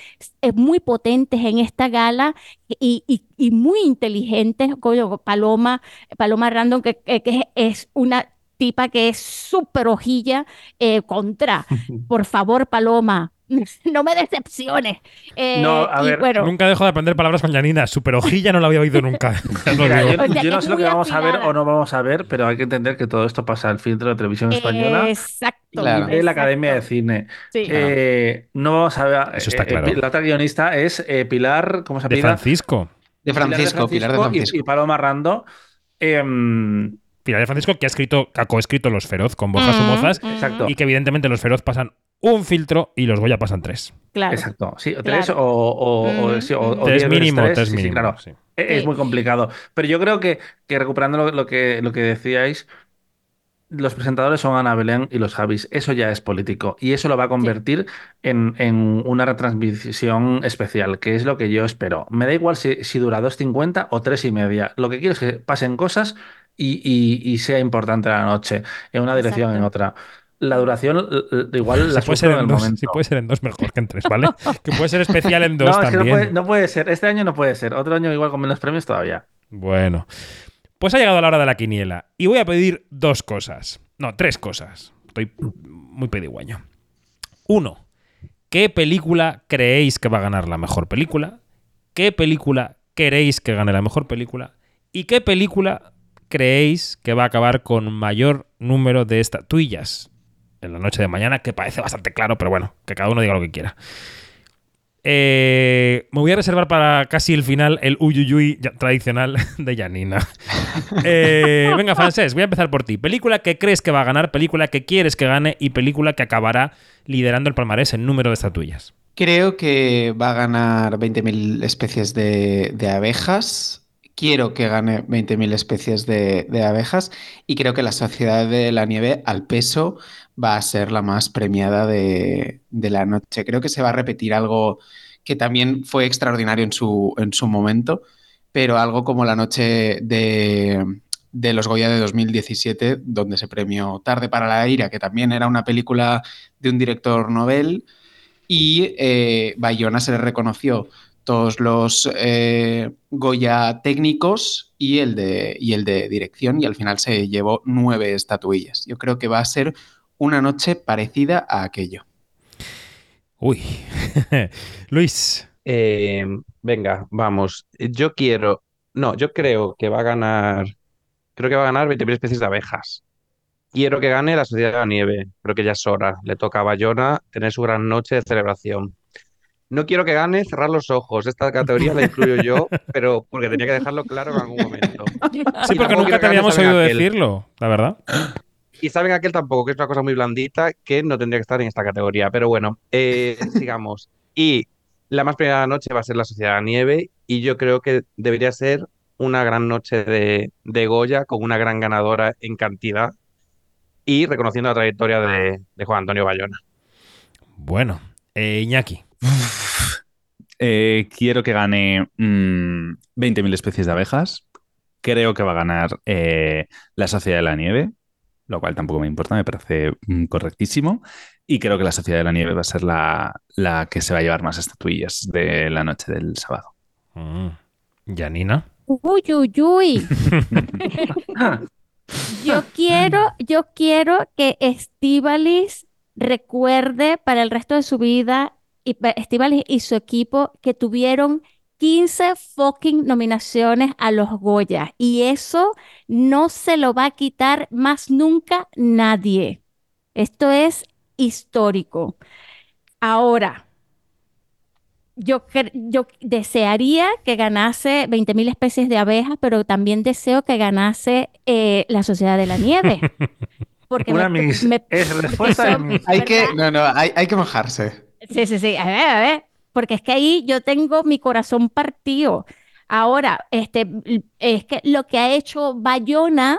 eh, muy potentes en esta gala y, y- y muy inteligentes, coño, Paloma, Paloma Random, que, que- que es una tipa que es súper hojilla eh, contra. Por favor, Paloma, no me decepciones. Eh, No, a y ver, bueno, Nunca dejo de aprender palabras con Janina. Super hojilla no la había oído nunca. Mira, yo, O sea, yo que no sé lo que vamos a ver o no vamos a ver, pero hay que entender que todo esto pasa al filtro de televisión española Exacto. Claro. de la Academia de. Cine. Sí. Eh, no vamos a ver. Eso está eh, eh, claro. la otra guionista es eh, Pilar, ¿cómo se De apellida? Francisco. De Francisco, Pilar de y- Francisco. Y, Paloma Rando. Em, Pilar de Francisco, que ha escrito, que ha coescrito Los Feroz con Borja Mm, Somozas. Exacto. Y que evidentemente los Feroz pasan un filtro y los Goya pasan tres. Claro. Exacto, sí, o tres o, o, o- Mm, sí, o- o tres diez mínimo, tres, tres sí, sí, mínimo. claro. sí. E- Es muy complicado. Pero yo creo que, que recuperando lo, lo que, lo que decíais, los presentadores son Ana Belén y los Javis. Eso ya es político. Y eso lo va a convertir en, en una retransmisión especial, que es lo que yo espero. Me da igual si, si dura 2.50 o tres y media. Lo que quiero es que pasen cosas y, y- y sea importante la noche, en una dirección, en Exacto. otra. La duración, igual la Si puede, ser en en el dos, momento. si puede ser en dos mejor que en tres, ¿vale? que puede ser especial en dos no, es que no también. puede, no puede ser. Este año no puede ser. Otro año igual con menos premios todavía. Bueno, pues ha llegado la hora de la quiniela y voy a pedir dos cosas. No, tres cosas. Estoy muy pedigüeño. Uno, ¿qué película creéis que va a ganar la mejor película? ¿Qué película queréis que gane la mejor película? ¿Y qué película creéis que va a acabar con mayor número de estatuillas en la noche de mañana? Que parece bastante claro, pero bueno, que cada uno diga lo que quiera. Eh, me voy a reservar para casi el final el uyuyuy tradicional de Janina. Eh, venga, Francés, voy a empezar por ti. Película que crees que va a ganar, película que quieres que gane y película que acabará liderando el palmarés en número de estatuillas. Creo que va a ganar 20.000 especies de, de abejas. Quiero que gane 20.000 especies de, de abejas. Y creo que la Sociedad de la Nieve, al peso, va a ser la más premiada de, la noche. Creo que se va a repetir algo que también fue extraordinario en su, en su momento, pero algo como la noche de, de los Goya de 2017, donde se premió Tarde para la Ira, que también era una película de un director novel. Y eh, Bayona se le reconoció todos los eh, Goya técnicos y el, de, y el de dirección, y al final se llevó nueve estatuillas. Yo creo que va a ser una noche parecida a aquello. Uy. Luis. Eh, venga, vamos. Yo quiero. No, yo creo que va a ganar. Creo que va a ganar 20.000 especies de abejas. Quiero que gane la Sociedad de la Nieve. Creo que ya es hora. Le toca a Bayona tener su gran noche de celebración. No quiero que gane cerrar los ojos. Esta categoría la incluyo yo, pero porque tenía que dejarlo claro en algún momento. Sí, porque nunca te habíamos oído Aquel. decirlo, la verdad. Y saben aquel tampoco, que es una cosa muy blandita que no tendría que estar en esta categoría. Pero bueno, eh, sigamos. Y la más primera noche va a ser la Sociedad de la Nieve y yo creo que debería ser una gran noche de, de Goya con una gran ganadora en cantidad y reconociendo la trayectoria de, de Juan Antonio Bayona. Bueno, eh, Iñaki. Eh, quiero que gane mm, 20.000 especies de abejas. Creo que va a ganar eh, la Sociedad de la Nieve, lo cual tampoco me importa, me parece mm, correctísimo. Y creo que la Sociedad de la Nieve va a ser la, la que se va a llevar más estatuillas de la noche del sábado. Mm. Janina. Uy, uy, uy. Yo quiero, yo quiero que Estivalis recuerde para el resto de su vida y pa- Estivalis y su equipo que tuvieron 15 fucking nominaciones a los Goya y eso no se lo va a quitar más nunca nadie. Esto es histórico. Ahora, yo, yo desearía que ganase 20.000 especies de abejas, pero también deseo que ganase eh, la Sociedad de la Nieve. Porque Una me- mis. me- es respuesta de mis. Hay que, no, no, hay, hay que mojarse. Sí, sí, sí. A ver, a ver. Porque es que ahí yo tengo mi corazón partido. Ahora, este, es que lo que ha hecho Bayona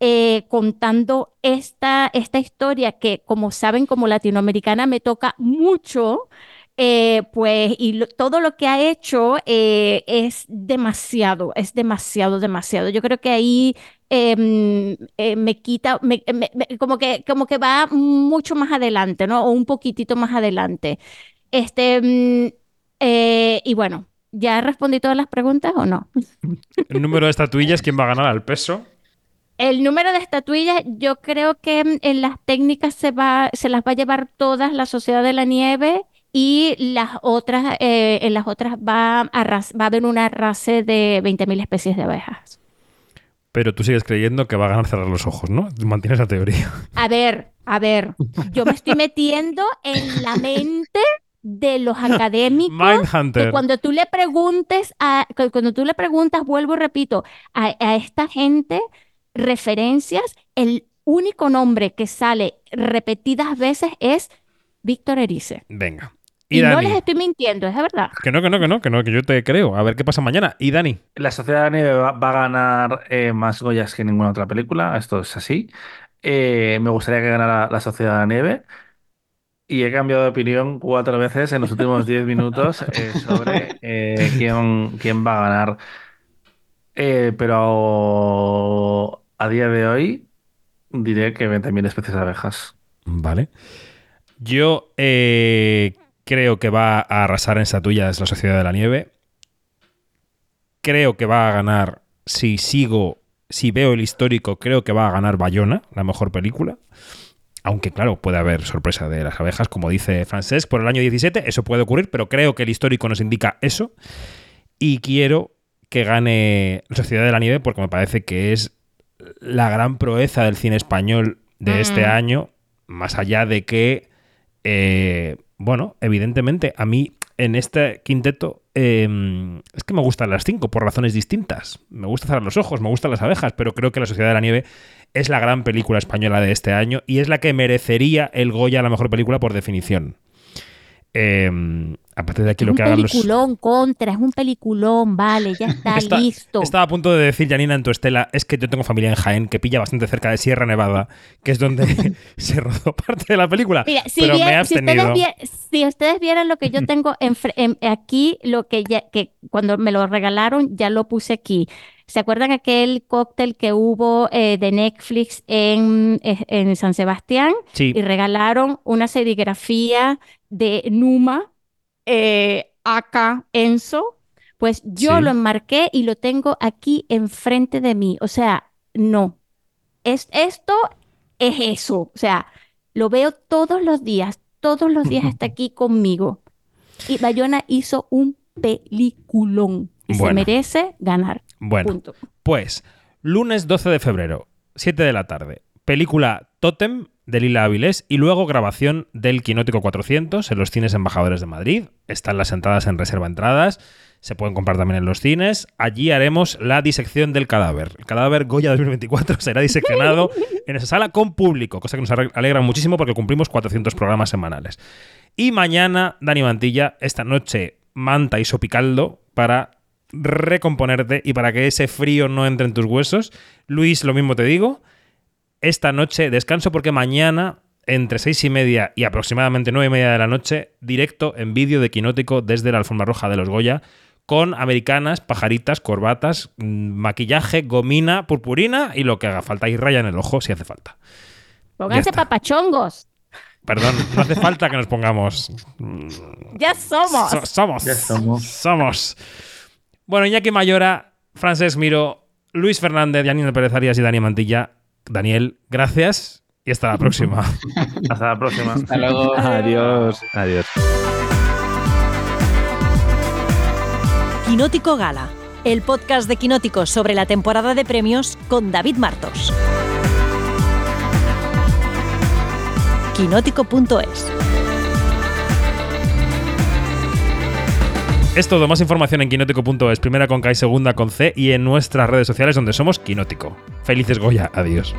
eh, contando esta, esta historia que, como saben, como latinoamericana me toca mucho, eh, pues, y todo lo que ha hecho eh, es demasiado, es demasiado, demasiado. Yo creo que ahí em, me quita, me- como que, como que va mucho más adelante, ¿no? O un poquitito más adelante. Este, mm, eh, y bueno, ¿ya respondí todas las preguntas o no? El número de estatuillas, ¿quién va a ganar al peso? El número de estatuillas, yo creo que mm, en las técnicas se va, se las va a llevar todas la Sociedad de la Nieve y las otras, eh, en las otras va a, va a haber una raza de 20.000 especies de abejas. Pero tú sigues creyendo que va a ganar cerrar los ojos, ¿no? Mantienes esa teoría. A ver, a ver, yo me estoy metiendo en la mente de los académicos que Mindhunter. cuando tú le preguntes a, que cuando tú le preguntas, vuelvo y repito, a, a esta gente referencias, el único nombre que sale repetidas veces es Víctor Erice. Venga. Y, Y, no les estoy mintiendo, es de verdad. Que no, que no, que no, que no, que yo te creo. A ver qué pasa mañana. Y Dani. La Sociedad de la Nieve va, va a ganar eh, más Goyas que ninguna otra película, esto es así. Eh, me gustaría que ganara La Sociedad de la Nieve y he cambiado de opinión cuatro veces en los últimos diez minutos eh, sobre eh, quién, quién va a ganar. Eh, pero a día de hoy diré que 20.000 especies abejas. Vale. Yo creo que va a arrasar en estatuillas la Sociedad de la Nieve. Creo que va a ganar, si sigo, si veo el histórico, creo que va a ganar Bayona, la mejor película. Aunque, claro, puede haber sorpresa de las abejas, como dice Francesc, por el año 17, eso puede ocurrir, pero creo que el histórico nos indica eso. Y quiero que gane la Sociedad de la Nieve porque me parece que es la gran proeza del cine español de este año, más allá de que, eh, bueno, evidentemente a mí en este quinteto eh, es que me gustan las cinco por razones distintas. Me gusta cerrar los ojos, me gustan las abejas, pero creo que La Sociedad de la Nieve es la gran película española de este año y es la que merecería el Goya a la mejor película por definición. Eh, a partir de aquí Es lo un que hagan los... peliculón contra, es un peliculón, vale, ya está, Está- listo. Estaba a punto de decir, Janina, en tu estela, es que yo tengo familia en Jaén, que pilla bastante cerca de Sierra Nevada, que es donde se rodó parte de la película. Mira, si, pero me he bien- si ustedes, abstenido. si ustedes vieran lo que yo tengo enfre- en- aquí, lo que ya, que cuando me lo regalaron, ya lo puse aquí. ¿Se acuerdan aquel cóctel que hubo eh, de Netflix en, eh, en San Sebastián? Sí, Y regalaron una serigrafía de Numa, eh, acá Enzo. Pues yo Sí. lo enmarqué y lo tengo aquí enfrente de mí. O sea, no. Es, esto es eso. O sea, lo veo todos los días. Todos los días está aquí conmigo. Y Bayona hizo un peliculón. Y se Bueno. merece ganar. Bueno, Punto. pues lunes 12 de febrero, 7 de la tarde, película Totem de Lila Avilés y luego grabación del Quinótico 400 en los cines embajadores de Madrid. Están las entradas en reserva entradas. Se pueden comprar también en los cines. Allí haremos la disección del cadáver. El cadáver Goya 2024 será diseccionado en esa sala con público, cosa que nos alegra muchísimo porque cumplimos 400 programas semanales. Y mañana, Dani Mantilla, esta noche manta y sopicaldo para recomponerte y para que ese frío no entre en tus huesos. Luis, lo mismo te digo. Esta noche descanso porque mañana, entre seis y media y aproximadamente nueve y media de la noche, directo en vídeo de Quinótico desde la alfombra roja de los Goya, con americanas, pajaritas, corbatas, mm, maquillaje, gomina, purpurina y lo que haga falta. Y raya en el ojo si hace falta. Pónganse papachongos. Perdón, no hace falta que nos pongamos. Ya somos. So- somos. Ya somos. Somos. Bueno, Iñaki Mayora, Francés Miro, Luis Fernández, Janine Pérez Arias y Dani Mantilla. Daniel, gracias y hasta la próxima. Hasta la próxima. Hasta luego. Adiós. Adiós. Quinótico Gala, el podcast de Quinótico sobre la temporada de premios con David Martos. Quinótico.es Es todo, más información en quinótico.es, primera con K y segunda con C y en nuestras redes sociales donde somos Quinótico. Felices Goya, adiós.